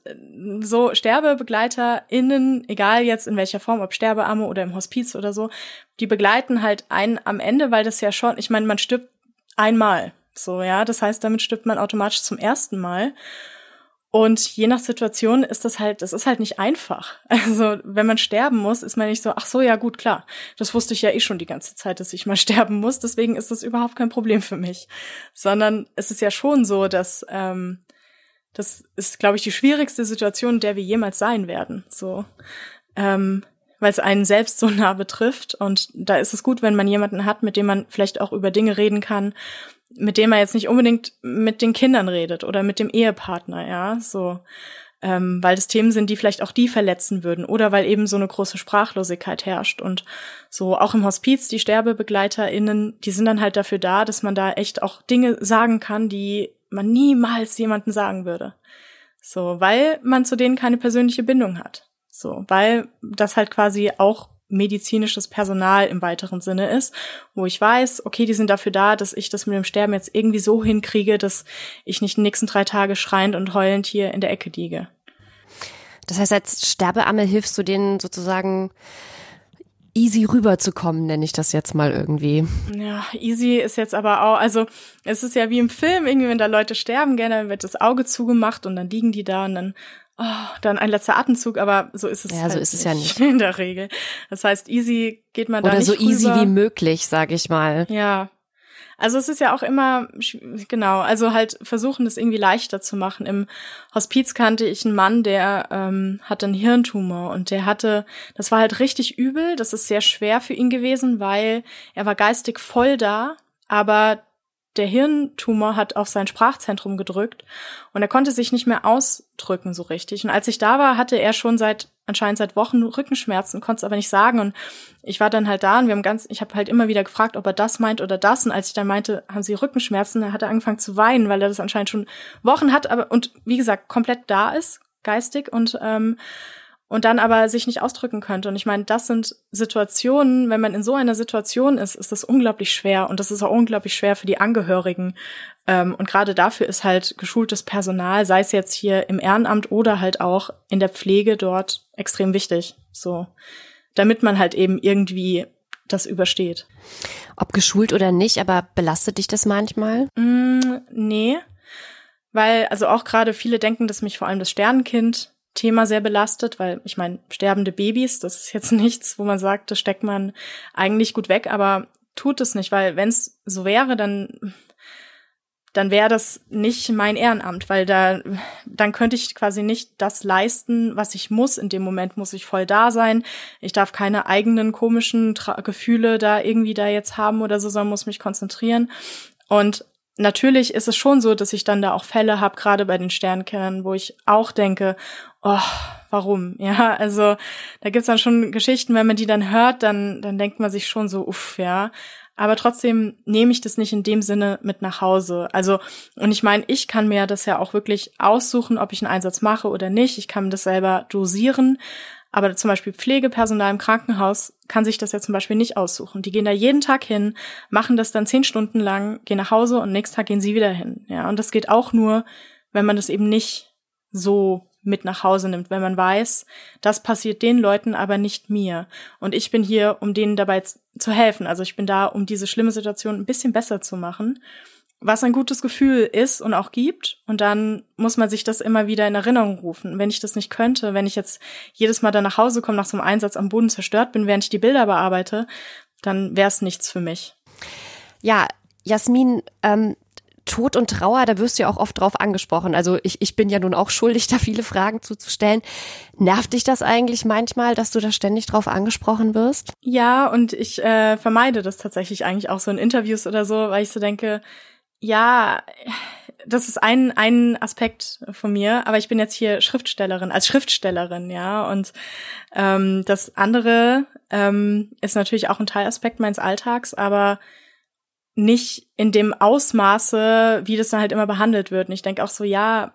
C: so SterbebegleiterInnen, egal jetzt in welcher Form, ob Sterbeamme oder im Hospiz oder so, die begleiten halt einen am Ende, weil das ja schon, ich meine, man stirbt einmal. So, ja. Das heißt, damit stirbt man automatisch zum ersten Mal. Und je nach Situation ist das halt, das ist halt nicht einfach. Also, wenn man sterben muss, ist man nicht so, ach so, ja gut, klar. Das wusste ich ja eh schon die ganze Zeit, dass ich mal sterben muss. Deswegen ist das überhaupt kein Problem für mich. Sondern es ist ja schon so, dass, ähm, das ist, glaube ich, die schwierigste Situation, in der wir jemals sein werden. So. Ähm, weil es einen selbst so nah betrifft. Und da ist es gut, wenn man jemanden hat, mit dem man vielleicht auch über Dinge reden kann, mit dem man jetzt nicht unbedingt mit den Kindern redet oder mit dem Ehepartner, ja, so. Ähm, weil das Themen sind, die vielleicht auch die verletzen würden oder weil eben so eine große Sprachlosigkeit herrscht und so auch im Hospiz die SterbebegleiterInnen, die sind dann halt dafür da, dass man da echt auch Dinge sagen kann, die man niemals jemanden sagen würde. So, weil man zu denen keine persönliche Bindung hat. So, weil das halt quasi auch medizinisches Personal im weiteren Sinne ist, wo ich weiß, okay, die sind dafür da, dass ich das mit dem Sterben jetzt irgendwie so hinkriege, dass ich nicht die nächsten drei Tage schreiend und heulend hier in der Ecke liege.
B: Das heißt, als Sterbeamme hilfst du denen sozusagen easy rüberzukommen, nenne ich das jetzt mal irgendwie.
C: Ja, easy ist jetzt aber auch, also es ist ja wie im Film, irgendwie, wenn da Leute sterben, gerne wird das Auge zugemacht und dann liegen die da und dann oh, dann ein letzter Atemzug, aber so ist es
B: ja, halt so ist es ja nicht
C: in der Regel. Das heißt, easy geht man
B: Oder
C: da nicht
B: so
C: rüber.
B: easy wie möglich, sage ich mal.
C: Ja. Also es ist ja auch immer genau, also halt versuchen das irgendwie leichter zu machen. Im Hospiz kannte ich einen Mann, der ähm, hatte einen Hirntumor und der hatte, das war halt richtig übel. Das ist sehr schwer für ihn gewesen, weil er war geistig voll da, aber der Hirntumor hat auf sein Sprachzentrum gedrückt und er konnte sich nicht mehr ausdrücken so richtig. Und als ich da war, hatte er schon seit anscheinend seit Wochen Rückenschmerzen, konnte es aber nicht sagen. Und ich war dann halt da und wir haben ganz, ich habe halt immer wieder gefragt, ob er das meint oder das. Und als ich dann meinte, haben Sie Rückenschmerzen, hat er angefangen zu weinen, weil er das anscheinend schon Wochen hat, aber und wie gesagt komplett da ist geistig und ähm, und dann aber sich nicht ausdrücken könnte. Und ich meine, das sind Situationen, wenn man in so einer Situation ist, ist das unglaublich schwer und das ist auch unglaublich schwer für die Angehörigen. Ähm, und gerade dafür ist halt geschultes Personal, sei es jetzt hier im Ehrenamt oder halt auch in der Pflege dort extrem wichtig. So, damit man halt eben irgendwie das übersteht.
B: Ob geschult oder nicht, aber belastet dich das manchmal?
C: Mm, nee. Weil, also auch gerade viele denken, dass mich vor allem das Sternenkind Thema sehr belastet, weil ich meine, sterbende Babys, das ist jetzt nichts, wo man sagt, das steckt man eigentlich gut weg, aber tut es nicht, weil wenn es so wäre, dann dann wäre das nicht mein Ehrenamt, weil da dann könnte ich quasi nicht das leisten, was ich muss. In dem Moment muss ich voll da sein. Ich darf keine eigenen komischen Tra Gefühle da irgendwie da jetzt haben oder so, sondern muss mich konzentrieren. Und natürlich ist es schon so, dass ich dann da auch Fälle habe, gerade bei den Sternkennern, wo ich auch denke, oh, warum? Ja, also da gibt's dann schon Geschichten, wenn man die dann hört, dann, dann denkt man sich schon so, uff, ja. Aber trotzdem nehme ich das nicht in dem Sinne mit nach Hause. Also, und ich meine, ich kann mir das ja auch wirklich aussuchen, ob ich einen Einsatz mache oder nicht. Ich kann das selber dosieren. Aber zum Beispiel Pflegepersonal im Krankenhaus kann sich das ja zum Beispiel nicht aussuchen. Die gehen da jeden Tag hin, machen das dann zehn Stunden lang, gehen nach Hause und nächsten Tag gehen sie wieder hin. Ja, und das geht auch nur, wenn man das eben nicht so mit nach Hause nimmt, wenn man weiß, das passiert den Leuten, aber nicht mir. Und ich bin hier, um denen dabei zu helfen. Also ich bin da, um diese schlimme Situation ein bisschen besser zu machen was ein gutes Gefühl ist und auch gibt. Und dann muss man sich das immer wieder in Erinnerung rufen. Wenn ich das nicht könnte, wenn ich jetzt jedes Mal dann nach Hause komme, nach so einem Einsatz am Boden zerstört bin, während ich die Bilder bearbeite, dann wäre es nichts für mich.
B: Ja, Jasmin, ähm, Tod und Trauer, da wirst du ja auch oft drauf angesprochen. Also ich, ich bin ja nun auch schuldig, da viele Fragen zuzustellen. Nervt dich das eigentlich manchmal, dass du da ständig drauf angesprochen wirst?
C: Ja, und ich äh, vermeide das tatsächlich eigentlich auch so in Interviews oder so, weil ich so denke, ja, das ist ein, ein Aspekt von mir, aber ich bin jetzt hier Schriftstellerin, als Schriftstellerin, ja. Und ähm, das andere ähm, ist natürlich auch ein Teilaspekt meines Alltags, aber nicht in dem Ausmaße, wie das dann halt immer behandelt wird. Und ich denke auch so, ja,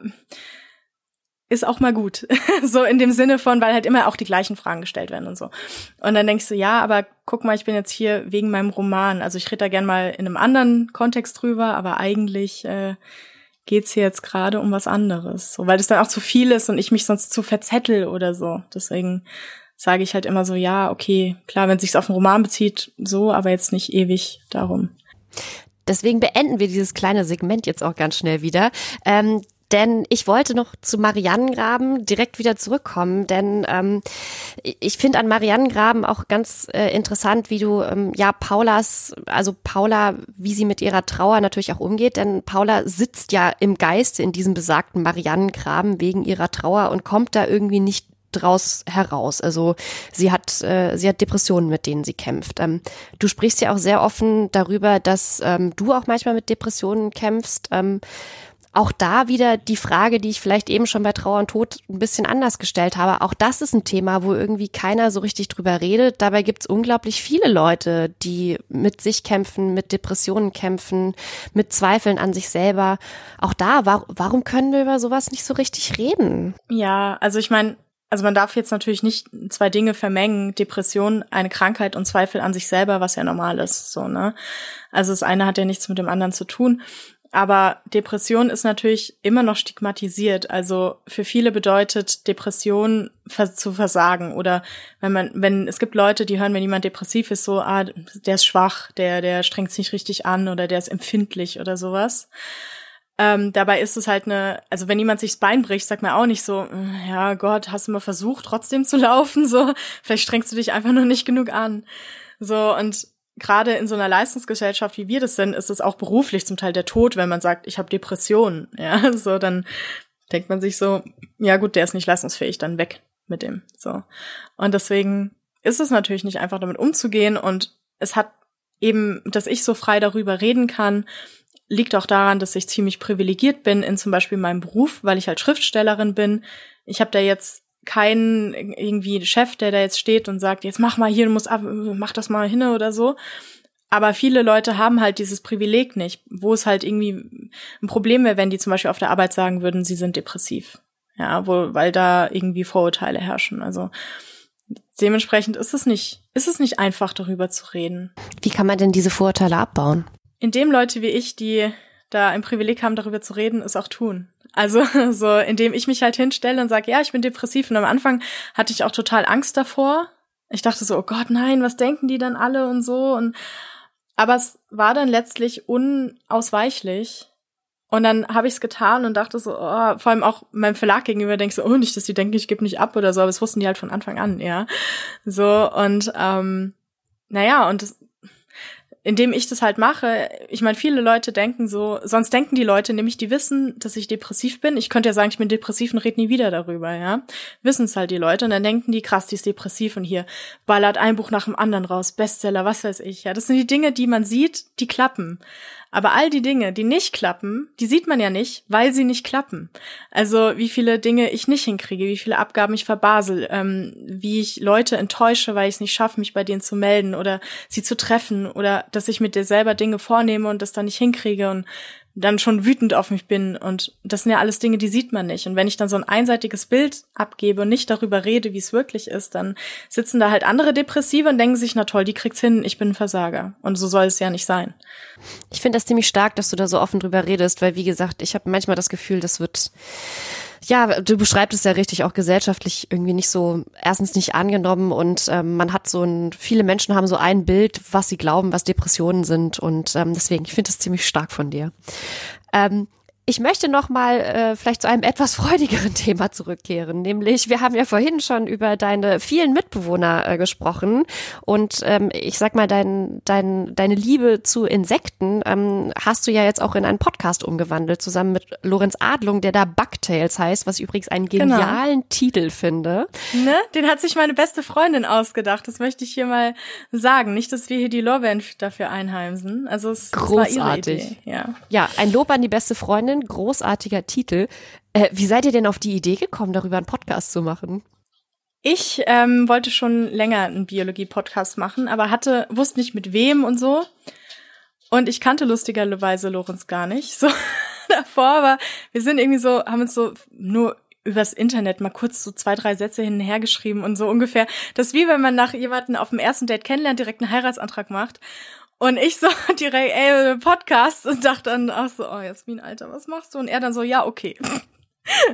C: ist auch mal gut. so in dem Sinne von, weil halt immer auch die gleichen Fragen gestellt werden und so. Und dann denkst du, ja, aber guck mal, ich bin jetzt hier wegen meinem Roman. Also ich rede da gern mal in einem anderen Kontext drüber, aber eigentlich äh, geht's hier jetzt gerade um was anderes. So, weil das dann auch zu viel ist und ich mich sonst zu verzettel oder so. Deswegen sage ich halt immer so, ja, okay, klar, wenn es sich auf einen Roman bezieht, so, aber jetzt nicht ewig darum.
B: Deswegen beenden wir dieses kleine Segment jetzt auch ganz schnell wieder. Ähm, denn ich wollte noch zu Mariannengraben direkt wieder zurückkommen, denn ähm, ich finde an Mariannengraben auch ganz äh, interessant, wie du ähm, ja Paulas, also Paula, wie sie mit ihrer Trauer natürlich auch umgeht, denn Paula sitzt ja im Geiste in diesem besagten Mariannengraben wegen ihrer Trauer und kommt da irgendwie nicht draus heraus. Also sie hat, äh, sie hat Depressionen, mit denen sie kämpft. Ähm, du sprichst ja auch sehr offen darüber, dass ähm, du auch manchmal mit Depressionen kämpfst. Ähm, auch da wieder die Frage, die ich vielleicht eben schon bei Trauer und Tod ein bisschen anders gestellt habe. Auch das ist ein Thema, wo irgendwie keiner so richtig drüber redet. Dabei gibt es unglaublich viele Leute, die mit sich kämpfen, mit Depressionen kämpfen, mit Zweifeln an sich selber. Auch da, war, warum können wir über sowas nicht so richtig reden?
C: Ja, also ich meine, also man darf jetzt natürlich nicht zwei Dinge vermengen, Depression, eine Krankheit und Zweifel an sich selber, was ja normal ist, so, ne? Also das eine hat ja nichts mit dem anderen zu tun. Aber Depression ist natürlich immer noch stigmatisiert. Also für viele bedeutet Depression zu versagen oder wenn man, wenn es gibt Leute, die hören, wenn jemand depressiv ist, so, ah, der ist schwach, der, der strengt sich nicht richtig an oder der ist empfindlich oder sowas. Ähm, dabei ist es halt eine, also wenn jemand sich das Bein bricht, sagt man auch nicht so, ja Gott, hast du mal versucht, trotzdem zu laufen, so, vielleicht strengst du dich einfach nur nicht genug an. So, und gerade in so einer Leistungsgesellschaft, wie wir das sind, ist es auch beruflich zum Teil der Tod, wenn man sagt, ich habe Depressionen. Ja, so dann denkt man sich so, ja gut, der ist nicht leistungsfähig, dann weg mit dem. So. Und deswegen ist es natürlich nicht einfach damit umzugehen und es hat eben, dass ich so frei darüber reden kann, liegt auch daran, dass ich ziemlich privilegiert bin in zum Beispiel meinem Beruf, weil ich halt Schriftstellerin bin. Ich habe da jetzt kein irgendwie Chef, der da jetzt steht und sagt, jetzt mach mal hier, du musst ab, mach das mal hin oder so. Aber viele Leute haben halt dieses Privileg nicht, wo es halt irgendwie ein Problem wäre, wenn die zum Beispiel auf der Arbeit sagen würden, sie sind depressiv. Ja, wo, weil da irgendwie Vorurteile herrschen. Also dementsprechend ist es nicht, ist es nicht einfach, darüber zu reden.
B: Wie kann man denn diese Vorurteile abbauen?
C: Indem Leute wie ich, die da ein Privileg haben, darüber zu reden, es auch tun. Also so, indem ich mich halt hinstelle und sage, ja, ich bin depressiv. Und am Anfang hatte ich auch total Angst davor. Ich dachte so, oh Gott, nein, was denken die dann alle und so. Und aber es war dann letztlich unausweichlich. Und dann habe ich es getan und dachte so, oh, vor allem auch meinem Verlag gegenüber denkst du, oh, nicht, dass die denken, ich gebe nicht ab oder so, aber das wussten die halt von Anfang an, ja. So, und ähm, naja, und indem ich das halt mache, ich meine, viele Leute denken so, sonst denken die Leute nämlich, die wissen, dass ich depressiv bin. Ich könnte ja sagen, ich bin depressiv und rede nie wieder darüber, ja. Wissen es halt die Leute und dann denken die, krass, die ist depressiv und hier ballert ein Buch nach dem anderen raus, Bestseller, was weiß ich, ja. Das sind die Dinge, die man sieht, die klappen. Aber all die Dinge, die nicht klappen, die sieht man ja nicht, weil sie nicht klappen. Also wie viele Dinge ich nicht hinkriege, wie viele Abgaben ich verbasel, ähm, wie ich Leute enttäusche, weil ich es nicht schaffe, mich bei denen zu melden oder sie zu treffen oder dass ich mit dir selber Dinge vornehme und das dann nicht hinkriege und dann schon wütend auf mich bin und das sind ja alles Dinge, die sieht man nicht. Und wenn ich dann so ein einseitiges Bild abgebe und nicht darüber rede, wie es wirklich ist, dann sitzen da halt andere Depressive und denken sich, na toll, die kriegt's hin, ich bin ein Versager. Und so soll es ja nicht sein.
B: Ich finde das ziemlich stark, dass du da so offen drüber redest, weil wie gesagt, ich habe manchmal das Gefühl, das wird ja, du beschreibst es ja richtig, auch gesellschaftlich irgendwie nicht so, erstens nicht angenommen und ähm, man hat so ein, viele Menschen haben so ein Bild, was sie glauben, was Depressionen sind und ähm, deswegen, ich finde das ziemlich stark von dir. Ähm, ich möchte noch mal äh, vielleicht zu einem etwas freudigeren Thema zurückkehren, nämlich wir haben ja vorhin schon über deine vielen Mitbewohner äh, gesprochen und ähm, ich sag mal dein, dein, deine Liebe zu Insekten ähm, hast du ja jetzt auch in einen Podcast umgewandelt zusammen mit Lorenz Adlung, der da Bugtails heißt, was ich übrigens einen genau. genialen genau. Titel finde.
C: Ne, den hat sich meine beste Freundin ausgedacht. Das möchte ich hier mal sagen, nicht, dass wir hier die Lorbeeren dafür einheimsen. Also es
B: großartig.
C: War ihre Idee. Ja.
B: ja, ein Lob an die beste Freundin Freundin, großartiger Titel. Äh, wie seid ihr denn auf die Idee gekommen, darüber einen Podcast zu machen?
C: Ich ähm, wollte schon länger einen Biologie-Podcast machen, aber hatte, wusste nicht mit wem und so. Und ich kannte lustigerweise Lorenz gar nicht so davor, aber wir sind irgendwie so, haben uns so nur übers Internet mal kurz so zwei, drei Sätze hin und her geschrieben und so ungefähr. Das ist wie wenn man nach jemanden auf dem ersten Date kennenlernt, direkt einen Heiratsantrag macht. Und ich so direkt, ey, Podcast und dachte dann auch so, oh Jasmin, Alter, was machst du? Und er dann so, ja, okay.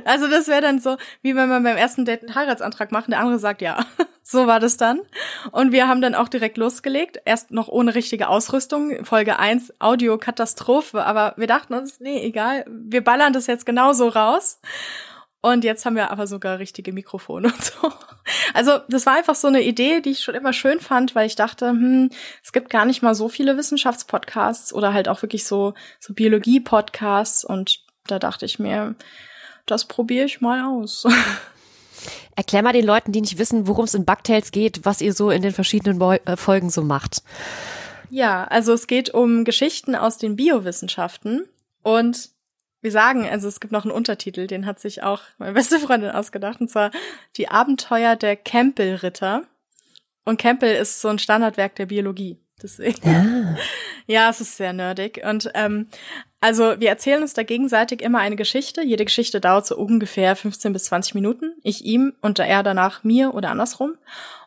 C: Also das wäre dann so, wie wenn man beim ersten Date einen Heiratsantrag macht der andere sagt ja. So war das dann. Und wir haben dann auch direkt losgelegt. Erst noch ohne richtige Ausrüstung. Folge 1, Audio-Katastrophe. Aber wir dachten uns, nee, egal, wir ballern das jetzt genauso raus. Und jetzt haben wir aber sogar richtige Mikrofone und so. Also das war einfach so eine Idee, die ich schon immer schön fand, weil ich dachte, hm, es gibt gar nicht mal so viele Wissenschaftspodcasts oder halt auch wirklich so, so Biologie-Podcasts. Und da dachte ich mir, das probiere ich mal aus.
B: Erklär mal den Leuten, die nicht wissen, worum es in Bugtails geht, was ihr so in den verschiedenen Bo äh, Folgen so macht.
C: Ja, also es geht um Geschichten aus den Biowissenschaften und wir sagen, also es gibt noch einen Untertitel, den hat sich auch meine beste Freundin ausgedacht, und zwar Die Abenteuer der Campbell-Ritter. Und Campbell ist so ein Standardwerk der Biologie. Deswegen. Ah. Ja, es ist sehr nerdig. Und ähm, also wir erzählen uns da gegenseitig immer eine Geschichte. Jede Geschichte dauert so ungefähr 15 bis 20 Minuten. Ich ihm und er danach mir oder andersrum.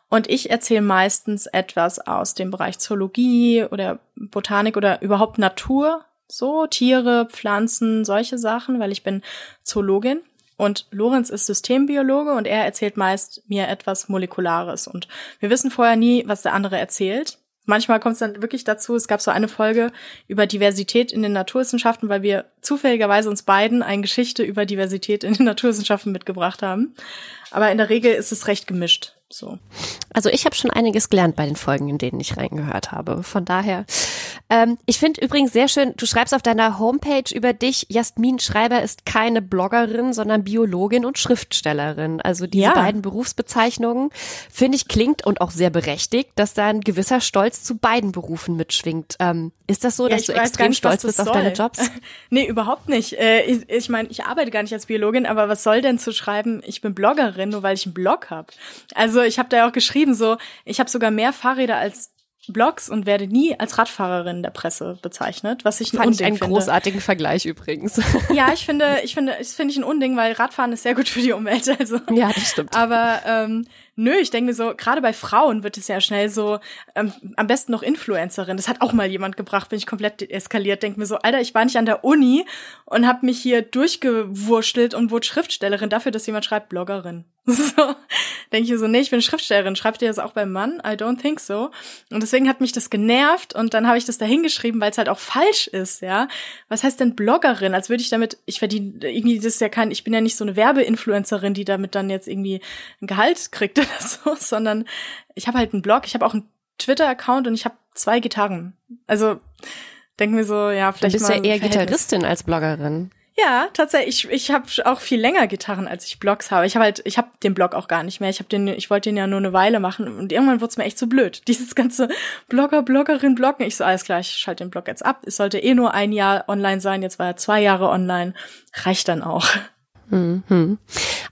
C: Und ich erzähle meistens etwas aus dem Bereich Zoologie oder Botanik oder überhaupt Natur, so Tiere, Pflanzen, solche Sachen, weil ich bin Zoologin und Lorenz ist Systembiologe und er erzählt meist mir etwas Molekulares und wir wissen vorher nie, was der andere erzählt. Manchmal kommt es dann wirklich dazu, es gab so eine Folge über Diversität in den Naturwissenschaften, weil wir zufälligerweise uns beiden eine Geschichte über Diversität in den Naturwissenschaften mitgebracht haben. Aber in der Regel ist es recht gemischt. So.
B: Also ich habe schon einiges gelernt bei den Folgen, in denen ich reingehört habe. Von daher, ähm, ich finde übrigens sehr schön, du schreibst auf deiner Homepage über dich, Jasmin Schreiber ist keine Bloggerin, sondern Biologin und Schriftstellerin. Also diese ja. beiden Berufsbezeichnungen, finde ich, klingt und auch sehr berechtigt, dass da ein gewisser Stolz zu beiden Berufen mitschwingt. Ähm, ist das so, ja, dass du extrem nicht, stolz bist auf deine Jobs?
C: nee, überhaupt nicht. Äh, ich ich meine, ich arbeite gar nicht als Biologin, aber was soll denn zu schreiben, ich bin Bloggerin, nur weil ich einen Blog habe? Also ich habe da ja auch geschrieben, so, ich habe sogar mehr Fahrräder als Blogs und werde nie als Radfahrerin der Presse bezeichnet, was ich ein
B: Fand
C: Unding
B: ich einen
C: finde.
B: großartigen Vergleich übrigens.
C: Ja, ich finde, ich finde, das finde ich ein Unding, weil Radfahren ist sehr gut für die Umwelt. Also.
B: Ja, das stimmt.
C: Aber ähm, Nö, ich denke mir so, gerade bei Frauen wird es ja schnell so, ähm, am besten noch Influencerin. Das hat auch mal jemand gebracht, bin ich komplett eskaliert. Denke mir so, Alter, ich war nicht an der Uni und habe mich hier durchgewurschtelt und wurde Schriftstellerin dafür, dass jemand schreibt Bloggerin. So, denke ich so, nee, ich bin Schriftstellerin. Schreibt ihr das auch beim Mann? I don't think so. Und deswegen hat mich das genervt und dann habe ich das da hingeschrieben, weil es halt auch falsch ist, ja. Was heißt denn Bloggerin? Als würde ich damit, ich verdiene irgendwie, das ist ja kein, ich bin ja nicht so eine Werbeinfluencerin, die damit dann jetzt irgendwie ein Gehalt kriegt oder so, sondern ich habe halt einen Blog, ich habe auch einen Twitter-Account und ich habe zwei Gitarren. Also denken wir so, ja, vielleicht.
B: Du bist
C: mal
B: ja eher Gitarristin als Bloggerin.
C: Ja, tatsächlich. Ich, ich habe auch viel länger Gitarren, als ich Blogs habe. Ich habe halt, ich habe den Blog auch gar nicht mehr. Ich habe den, ich wollte den ja nur eine Weile machen und irgendwann wurde es mir echt zu so blöd. Dieses ganze Blogger, Bloggerin, Bloggen. Ich so, alles klar, ich schalte den Blog jetzt ab. Es sollte eh nur ein Jahr online sein. Jetzt war er zwei Jahre online. Reicht dann auch.
B: Mhm.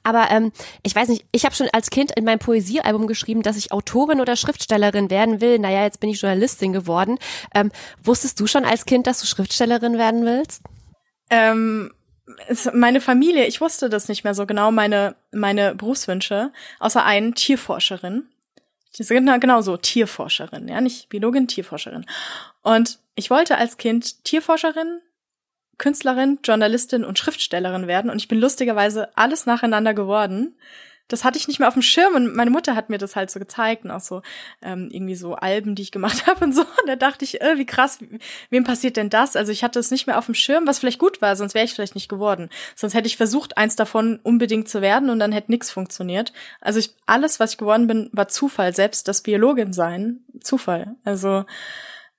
B: Aber ähm, ich weiß nicht, ich habe schon als Kind in meinem Poesiealbum geschrieben, dass ich Autorin oder Schriftstellerin werden will. Naja, jetzt bin ich Journalistin geworden. Ähm, wusstest du schon als Kind, dass du Schriftstellerin werden willst?
C: Ähm, meine Familie, ich wusste das nicht mehr so genau, meine, meine Berufswünsche, außer einen Tierforscherin. Genau, genau so, Tierforscherin, ja, nicht Biologin, Tierforscherin. Und ich wollte als Kind Tierforscherin, Künstlerin, Journalistin und Schriftstellerin werden und ich bin lustigerweise alles nacheinander geworden das hatte ich nicht mehr auf dem Schirm und meine Mutter hat mir das halt so gezeigt und auch so ähm, irgendwie so Alben, die ich gemacht habe und so. Und da dachte ich, äh, wie krass, wem passiert denn das? Also ich hatte es nicht mehr auf dem Schirm, was vielleicht gut war, sonst wäre ich vielleicht nicht geworden. Sonst hätte ich versucht, eins davon unbedingt zu werden und dann hätte nichts funktioniert. Also ich, alles, was ich geworden bin, war Zufall. Selbst das Biologin sein, Zufall. Also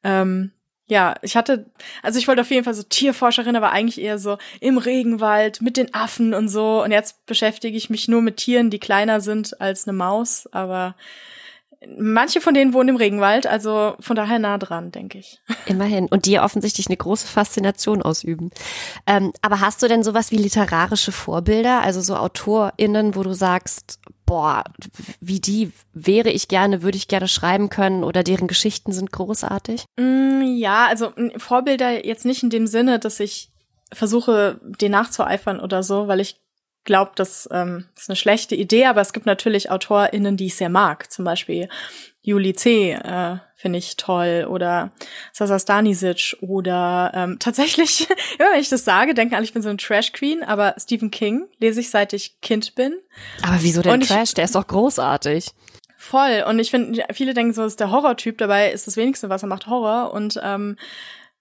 C: ähm, ja, ich hatte, also ich wollte auf jeden Fall so Tierforscherin, aber eigentlich eher so im Regenwald mit den Affen und so. Und jetzt beschäftige ich mich nur mit Tieren, die kleiner sind als eine Maus, aber manche von denen wohnen im Regenwald, also von daher nah dran, denke ich.
B: Immerhin. Und die offensichtlich eine große Faszination ausüben. Ähm, aber hast du denn sowas wie literarische Vorbilder, also so AutorInnen, wo du sagst, boah, wie die wäre ich gerne, würde ich gerne schreiben können oder deren Geschichten sind großartig?
C: Mm, ja, also Vorbilder jetzt nicht in dem Sinne, dass ich versuche, den nachzueifern oder so, weil ich glaube, das ähm, ist eine schlechte Idee, aber es gibt natürlich AutorInnen, die ich sehr mag. Zum Beispiel Juli C. Äh, finde ich toll oder Sasa Stanisic oder ähm, tatsächlich, immer wenn ich das sage, denken alle, ich bin so ein Trash Queen, aber Stephen King lese ich seit ich Kind bin.
B: Aber wieso denn ich, Trash? Der ist doch großartig.
C: Voll. Und ich finde, viele denken so, ist der Horrortyp, dabei ist das wenigste, was er macht, Horror. Und ähm,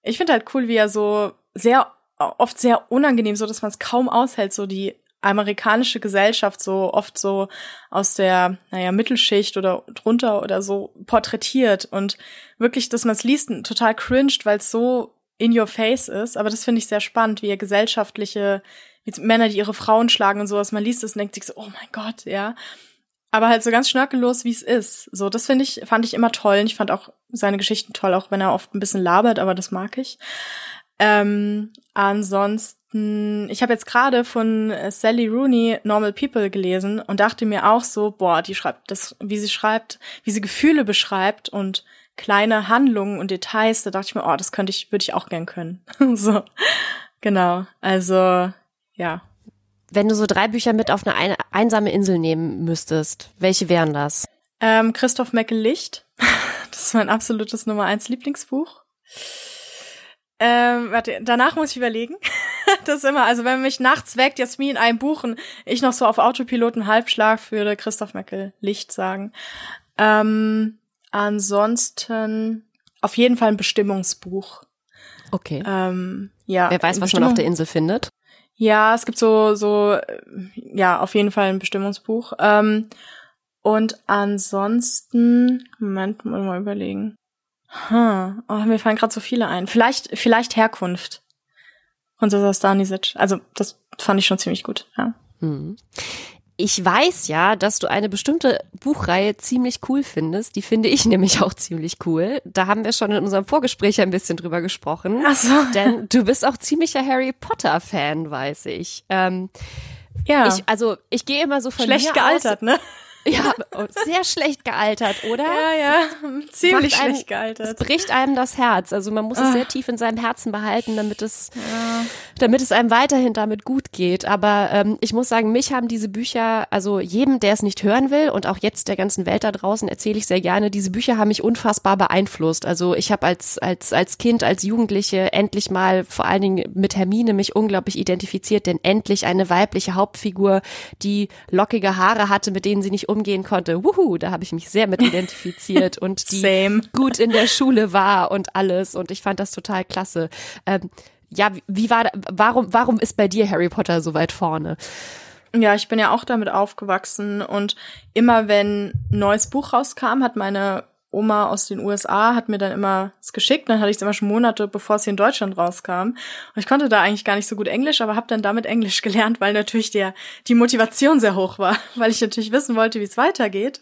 C: ich finde halt cool, wie er so sehr oft sehr unangenehm, so dass man es kaum aushält, so die amerikanische Gesellschaft so oft so aus der, naja, Mittelschicht oder drunter oder so porträtiert und wirklich, dass man es liest, total cringed, weil es so in your face ist. Aber das finde ich sehr spannend, wie er gesellschaftliche, wie Männer, die ihre Frauen schlagen und sowas, man liest es und denkt sich so, oh mein Gott, ja. Aber halt so ganz schnörkellos, wie es ist. So, das finde ich, fand ich immer toll. Und ich fand auch seine Geschichten toll, auch wenn er oft ein bisschen labert, aber das mag ich. Ähm, ansonsten, ich habe jetzt gerade von äh, Sally Rooney Normal People gelesen und dachte mir auch so, boah, die schreibt das, wie sie schreibt, wie sie Gefühle beschreibt und kleine Handlungen und Details, da dachte ich mir, oh, das könnte ich, würde ich auch gern können. so, genau. Also, ja.
B: Wenn du so drei Bücher mit auf eine einsame Insel nehmen müsstest, welche wären das?
C: Ähm, Christoph Meckel Licht. Das ist mein absolutes Nummer eins Lieblingsbuch. Ähm, warte, danach muss ich überlegen. das ist immer, also wenn mich nachts weckt, Jasmin ein Buch und ich noch so auf Autopiloten Halbschlag würde Christoph Meckel Licht sagen. Ähm, ansonsten auf jeden Fall ein Bestimmungsbuch.
B: Okay.
C: Ähm, ja.
B: Wer weiß, was man auf der Insel findet?
C: Ja, es gibt so, so, ja, auf jeden Fall ein Bestimmungsbuch. Ähm, und ansonsten, Moment, muss mal überlegen. Hm. Oh, mir fallen gerade so viele ein. Vielleicht, vielleicht Herkunft von Sasa Stanisic. Also das fand ich schon ziemlich gut, ja.
B: Hm. Ich weiß ja, dass du eine bestimmte Buchreihe ziemlich cool findest. Die finde ich nämlich auch ziemlich cool. Da haben wir schon in unserem Vorgespräch ein bisschen drüber gesprochen.
C: Ach so.
B: Denn du bist auch ziemlicher Harry Potter Fan, weiß ich. Ähm, ja. Ich, also ich gehe immer so von
C: Schlecht gealtert,
B: aus,
C: ne?
B: Ja, sehr schlecht gealtert, oder?
C: Ja, ja, ziemlich einem, schlecht gealtert.
B: Es bricht einem das Herz. Also man muss es sehr ah. tief in seinem Herzen behalten, damit es, ja. damit es einem weiterhin damit gut geht. Aber ähm, ich muss sagen, mich haben diese Bücher, also jedem, der es nicht hören will und auch jetzt der ganzen Welt da draußen erzähle ich sehr gerne, diese Bücher haben mich unfassbar beeinflusst. Also ich habe als als als Kind, als Jugendliche endlich mal vor allen Dingen mit Hermine mich unglaublich identifiziert, denn endlich eine weibliche Hauptfigur, die lockige Haare hatte, mit denen sie nicht umgehen konnte. Wuhu, da habe ich mich sehr mit identifiziert und die
C: Same.
B: gut in der Schule war und alles. Und ich fand das total klasse. Ähm, ja, wie war, warum, warum ist bei dir Harry Potter so weit vorne?
C: Ja, ich bin ja auch damit aufgewachsen und immer wenn ein neues Buch rauskam, hat meine Oma aus den USA hat mir dann immer es geschickt. Dann hatte ich es immer schon Monate, bevor es hier in Deutschland rauskam. Und ich konnte da eigentlich gar nicht so gut Englisch, aber habe dann damit Englisch gelernt, weil natürlich der die Motivation sehr hoch war, weil ich natürlich wissen wollte, wie es weitergeht.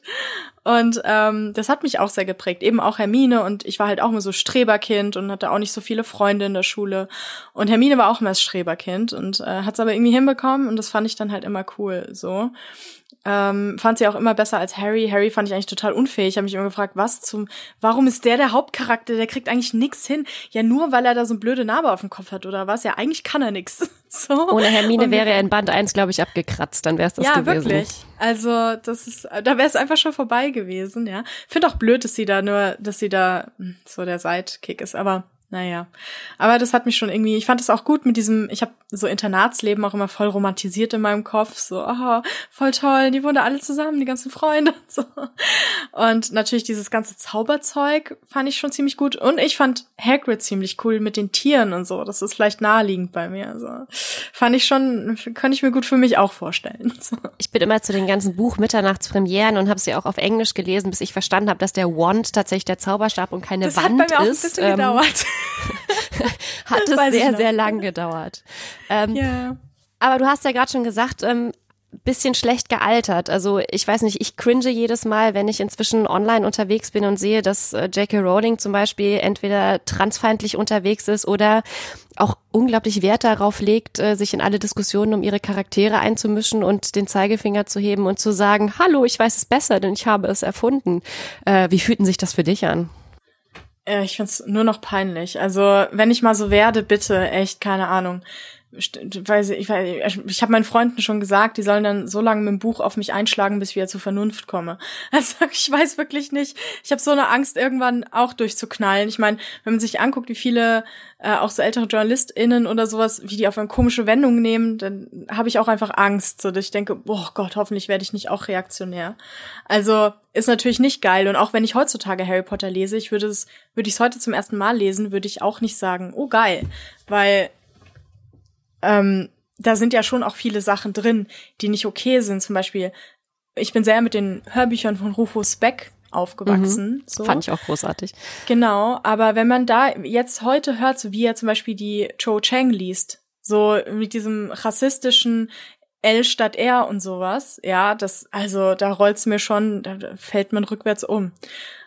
C: Und ähm, das hat mich auch sehr geprägt. Eben auch Hermine und ich war halt auch immer so Streberkind und hatte auch nicht so viele Freunde in der Schule. Und Hermine war auch immer das Streberkind und äh, hat es aber irgendwie hinbekommen und das fand ich dann halt immer cool so. Ähm, fand sie auch immer besser als Harry. Harry fand ich eigentlich total unfähig. Ich habe mich immer gefragt, was zum, warum ist der der Hauptcharakter? Der kriegt eigentlich nix hin. Ja, nur weil er da so eine blöde Narbe auf dem Kopf hat oder was? Ja, eigentlich kann er nix. So.
B: Ohne Hermine Und, wäre er in Band 1, glaube ich, abgekratzt. Dann wäre es das
C: ja,
B: gewesen.
C: Ja, wirklich. Also, das ist, da wäre es einfach schon vorbei gewesen, ja. Finde auch blöd, dass sie da nur, dass sie da hm, so der Sidekick ist, aber naja, aber das hat mich schon irgendwie, ich fand es auch gut mit diesem, ich habe so Internatsleben auch immer voll romantisiert in meinem Kopf, so, oh, voll toll, die wohnen da alle zusammen, die ganzen Freunde und so. Und natürlich dieses ganze Zauberzeug fand ich schon ziemlich gut und ich fand Hagrid ziemlich cool mit den Tieren und so, das ist vielleicht naheliegend bei mir, also fand ich schon, könnte ich mir gut für mich auch vorstellen. So.
B: Ich bin immer zu den ganzen Buch Mitternachtspremieren und habe sie auch auf Englisch gelesen, bis ich verstanden habe, dass der Wand tatsächlich der Zauberstab und keine
C: das
B: Wand
C: hat bei mir
B: ist.
C: Auch ein bisschen ähm, gedauert.
B: hat es sehr, sehr lang gedauert. Ähm, ja. Aber du hast ja gerade schon gesagt, ähm, bisschen schlecht gealtert. Also ich weiß nicht, ich cringe jedes Mal, wenn ich inzwischen online unterwegs bin und sehe, dass äh, J.K. Rowling zum Beispiel entweder transfeindlich unterwegs ist oder auch unglaublich Wert darauf legt, äh, sich in alle Diskussionen um ihre Charaktere einzumischen und den Zeigefinger zu heben und zu sagen, hallo, ich weiß es besser, denn ich habe es erfunden. Äh, wie fühlten sich das für dich an?
C: Äh, ich find's nur noch peinlich. Also, wenn ich mal so werde, bitte, echt, keine Ahnung. Weiß ich, ich, ich habe meinen Freunden schon gesagt, die sollen dann so lange mit dem Buch auf mich einschlagen, bis ich wieder zur Vernunft komme. Also ich weiß wirklich nicht. Ich habe so eine Angst, irgendwann auch durchzuknallen. Ich meine, wenn man sich anguckt, wie viele äh, auch so ältere JournalistInnen oder sowas, wie die auf eine komische Wendung nehmen, dann habe ich auch einfach Angst, so dass ich denke, boah Gott, hoffentlich werde ich nicht auch reaktionär. Also ist natürlich nicht geil. Und auch wenn ich heutzutage Harry Potter lese, ich würde es, würde ich es heute zum ersten Mal lesen, würde ich auch nicht sagen, oh geil, weil ähm, da sind ja schon auch viele Sachen drin, die nicht okay sind. Zum Beispiel, ich bin sehr mit den Hörbüchern von Rufus Beck aufgewachsen. Mhm,
B: so. Fand ich auch großartig.
C: Genau, aber wenn man da jetzt heute hört, so wie er zum Beispiel die Cho Chang liest, so mit diesem rassistischen L statt R und sowas, ja, das, also da rollt's mir schon, da fällt man rückwärts um.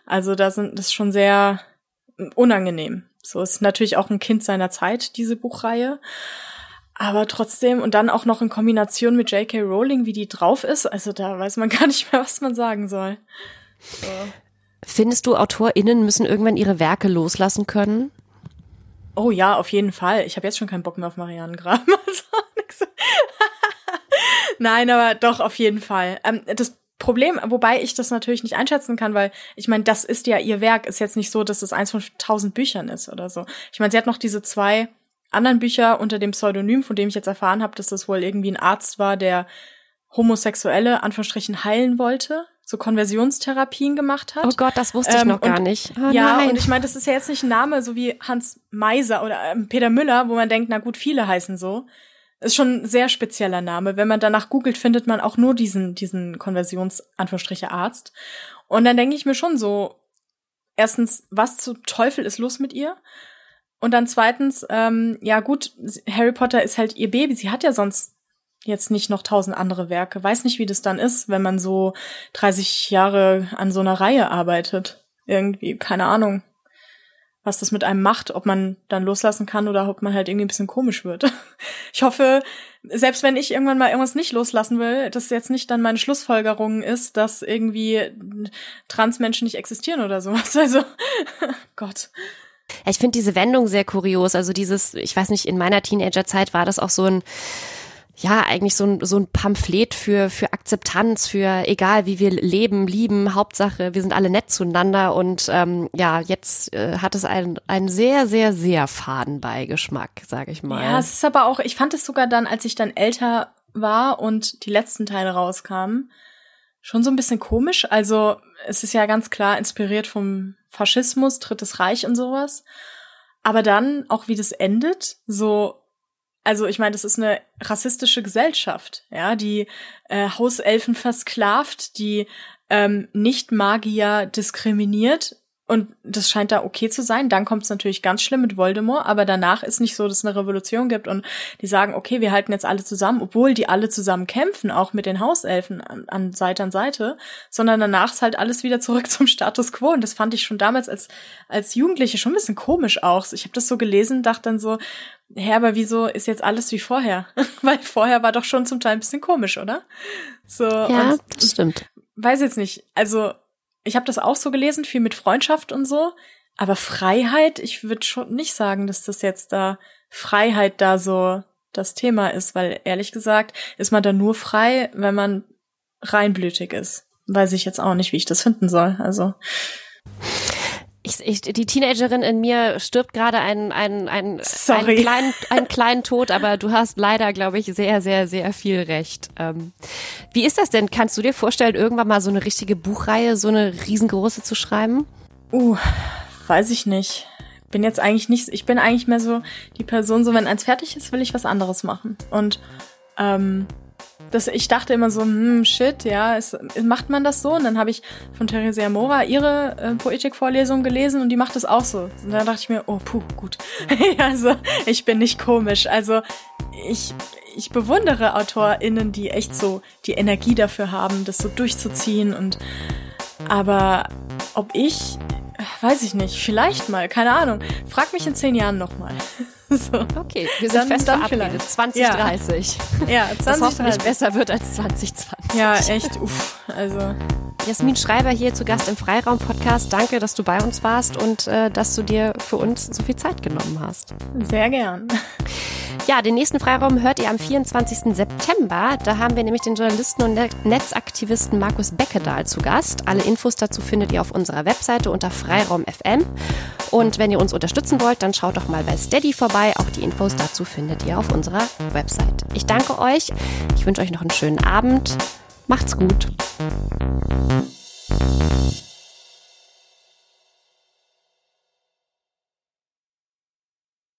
C: Also da sind das ist schon sehr unangenehm. So ist natürlich auch ein Kind seiner Zeit, diese Buchreihe. Aber trotzdem, und dann auch noch in Kombination mit J.K. Rowling, wie die drauf ist, also da weiß man gar nicht mehr, was man sagen soll. So.
B: Findest du, AutorInnen müssen irgendwann ihre Werke loslassen können?
C: Oh ja, auf jeden Fall. Ich habe jetzt schon keinen Bock mehr auf Marianne Graham. Also, Nein, aber doch, auf jeden Fall. Ähm, das Problem, wobei ich das natürlich nicht einschätzen kann, weil ich meine, das ist ja ihr Werk, ist jetzt nicht so, dass es eins von tausend Büchern ist oder so. Ich meine, sie hat noch diese zwei anderen Bücher unter dem Pseudonym, von dem ich jetzt erfahren habe, dass das wohl irgendwie ein Arzt war, der Homosexuelle Anführungsstrichen heilen wollte, so Konversionstherapien gemacht hat.
B: Oh Gott, das wusste ich ähm, noch gar nicht.
C: Oh, ja, nein. und ich meine, das ist ja jetzt nicht ein Name so wie Hans Meiser oder ähm, Peter Müller, wo man denkt, na gut, viele heißen so. Ist schon ein sehr spezieller Name. Wenn man danach googelt, findet man auch nur diesen, diesen Konversions-Anführungsstriche Arzt. Und dann denke ich mir schon so, erstens, was zum Teufel ist los mit ihr? Und dann zweitens, ähm, ja gut, Harry Potter ist halt ihr Baby. Sie hat ja sonst jetzt nicht noch tausend andere Werke. Weiß nicht, wie das dann ist, wenn man so 30 Jahre an so einer Reihe arbeitet. Irgendwie, keine Ahnung, was das mit einem macht, ob man dann loslassen kann oder ob man halt irgendwie ein bisschen komisch wird. Ich hoffe, selbst wenn ich irgendwann mal irgendwas nicht loslassen will, dass jetzt nicht dann meine Schlussfolgerung ist, dass irgendwie Transmenschen nicht existieren oder sowas. Also, Gott.
B: Ich finde diese Wendung sehr kurios. Also dieses, ich weiß nicht, in meiner Teenagerzeit war das auch so ein, ja, eigentlich so ein, so ein Pamphlet für, für Akzeptanz, für egal wie wir leben, lieben, Hauptsache, wir sind alle nett zueinander und ähm, ja, jetzt äh, hat es einen, einen sehr, sehr, sehr faden Beigeschmack, sage ich mal.
C: Ja, es ist aber auch, ich fand es sogar dann, als ich dann älter war und die letzten Teile rauskamen, schon so ein bisschen komisch. Also es ist ja ganz klar inspiriert vom Faschismus, Drittes Reich und sowas. Aber dann auch wie das endet, so, also ich meine, das ist eine rassistische Gesellschaft, ja, die äh, Hauselfen versklavt, die ähm, Nicht-Magier diskriminiert. Und das scheint da okay zu sein. Dann kommt es natürlich ganz schlimm mit Voldemort, aber danach ist nicht so, dass es eine Revolution gibt und die sagen, okay, wir halten jetzt alle zusammen, obwohl die alle zusammen kämpfen, auch mit den Hauselfen an, an Seite an Seite, sondern danach ist halt alles wieder zurück zum Status quo. Und das fand ich schon damals als, als Jugendliche schon ein bisschen komisch auch. Ich habe das so gelesen, dachte dann so, hä, aber wieso ist jetzt alles wie vorher? Weil vorher war doch schon zum Teil ein bisschen komisch, oder?
B: So, ja, das stimmt.
C: Weiß jetzt nicht. Also ich habe das auch so gelesen, viel mit Freundschaft und so. Aber Freiheit, ich würde schon nicht sagen, dass das jetzt da Freiheit da so das Thema ist, weil ehrlich gesagt ist man da nur frei, wenn man reinblütig ist. Weiß ich jetzt auch nicht, wie ich das finden soll. Also
B: ich, ich, die Teenagerin in mir stirbt gerade einen, einen, einen, einen, kleinen, einen kleinen Tod, aber du hast leider, glaube ich, sehr, sehr, sehr viel recht. Ähm, wie ist das denn? Kannst du dir vorstellen, irgendwann mal so eine richtige Buchreihe, so eine riesengroße zu schreiben?
C: Uh, weiß ich nicht. Bin jetzt eigentlich nicht, ich bin eigentlich mehr so die Person, so wenn eins fertig ist, will ich was anderes machen. Und ähm, das, ich dachte immer so, hm, shit, ja, ist, macht man das so? Und dann habe ich von Theresia Mora ihre äh, Poetikvorlesung gelesen und die macht das auch so. Und dann dachte ich mir, oh, puh, gut. also, ich bin nicht komisch. Also, ich, ich bewundere AutorInnen, die echt so die Energie dafür haben, das so durchzuziehen und aber ob ich, weiß ich nicht, vielleicht mal, keine Ahnung. Frag mich in zehn Jahren nochmal.
B: So. Okay, wir sind dann, fest dann verabredet. 2030. Ja, ja 2030. Das hoffentlich besser wird als 2020.
C: Ja, echt, uff. Also.
B: Jasmin Schreiber hier zu Gast im Freiraum-Podcast. Danke, dass du bei uns warst und äh, dass du dir für uns so viel Zeit genommen hast.
C: Sehr gern.
B: Ja, den nächsten Freiraum hört ihr am 24. September. Da haben wir nämlich den Journalisten und Netzaktivisten Markus Beckedahl zu Gast. Alle Infos dazu findet ihr auf unserer Webseite unter Freiraum FM. Und wenn ihr uns unterstützen wollt, dann schaut doch mal bei Steady vorbei. Spotify. Auch die Infos dazu findet ihr auf unserer Website. Ich danke euch. Ich wünsche euch noch einen schönen Abend. Macht's gut.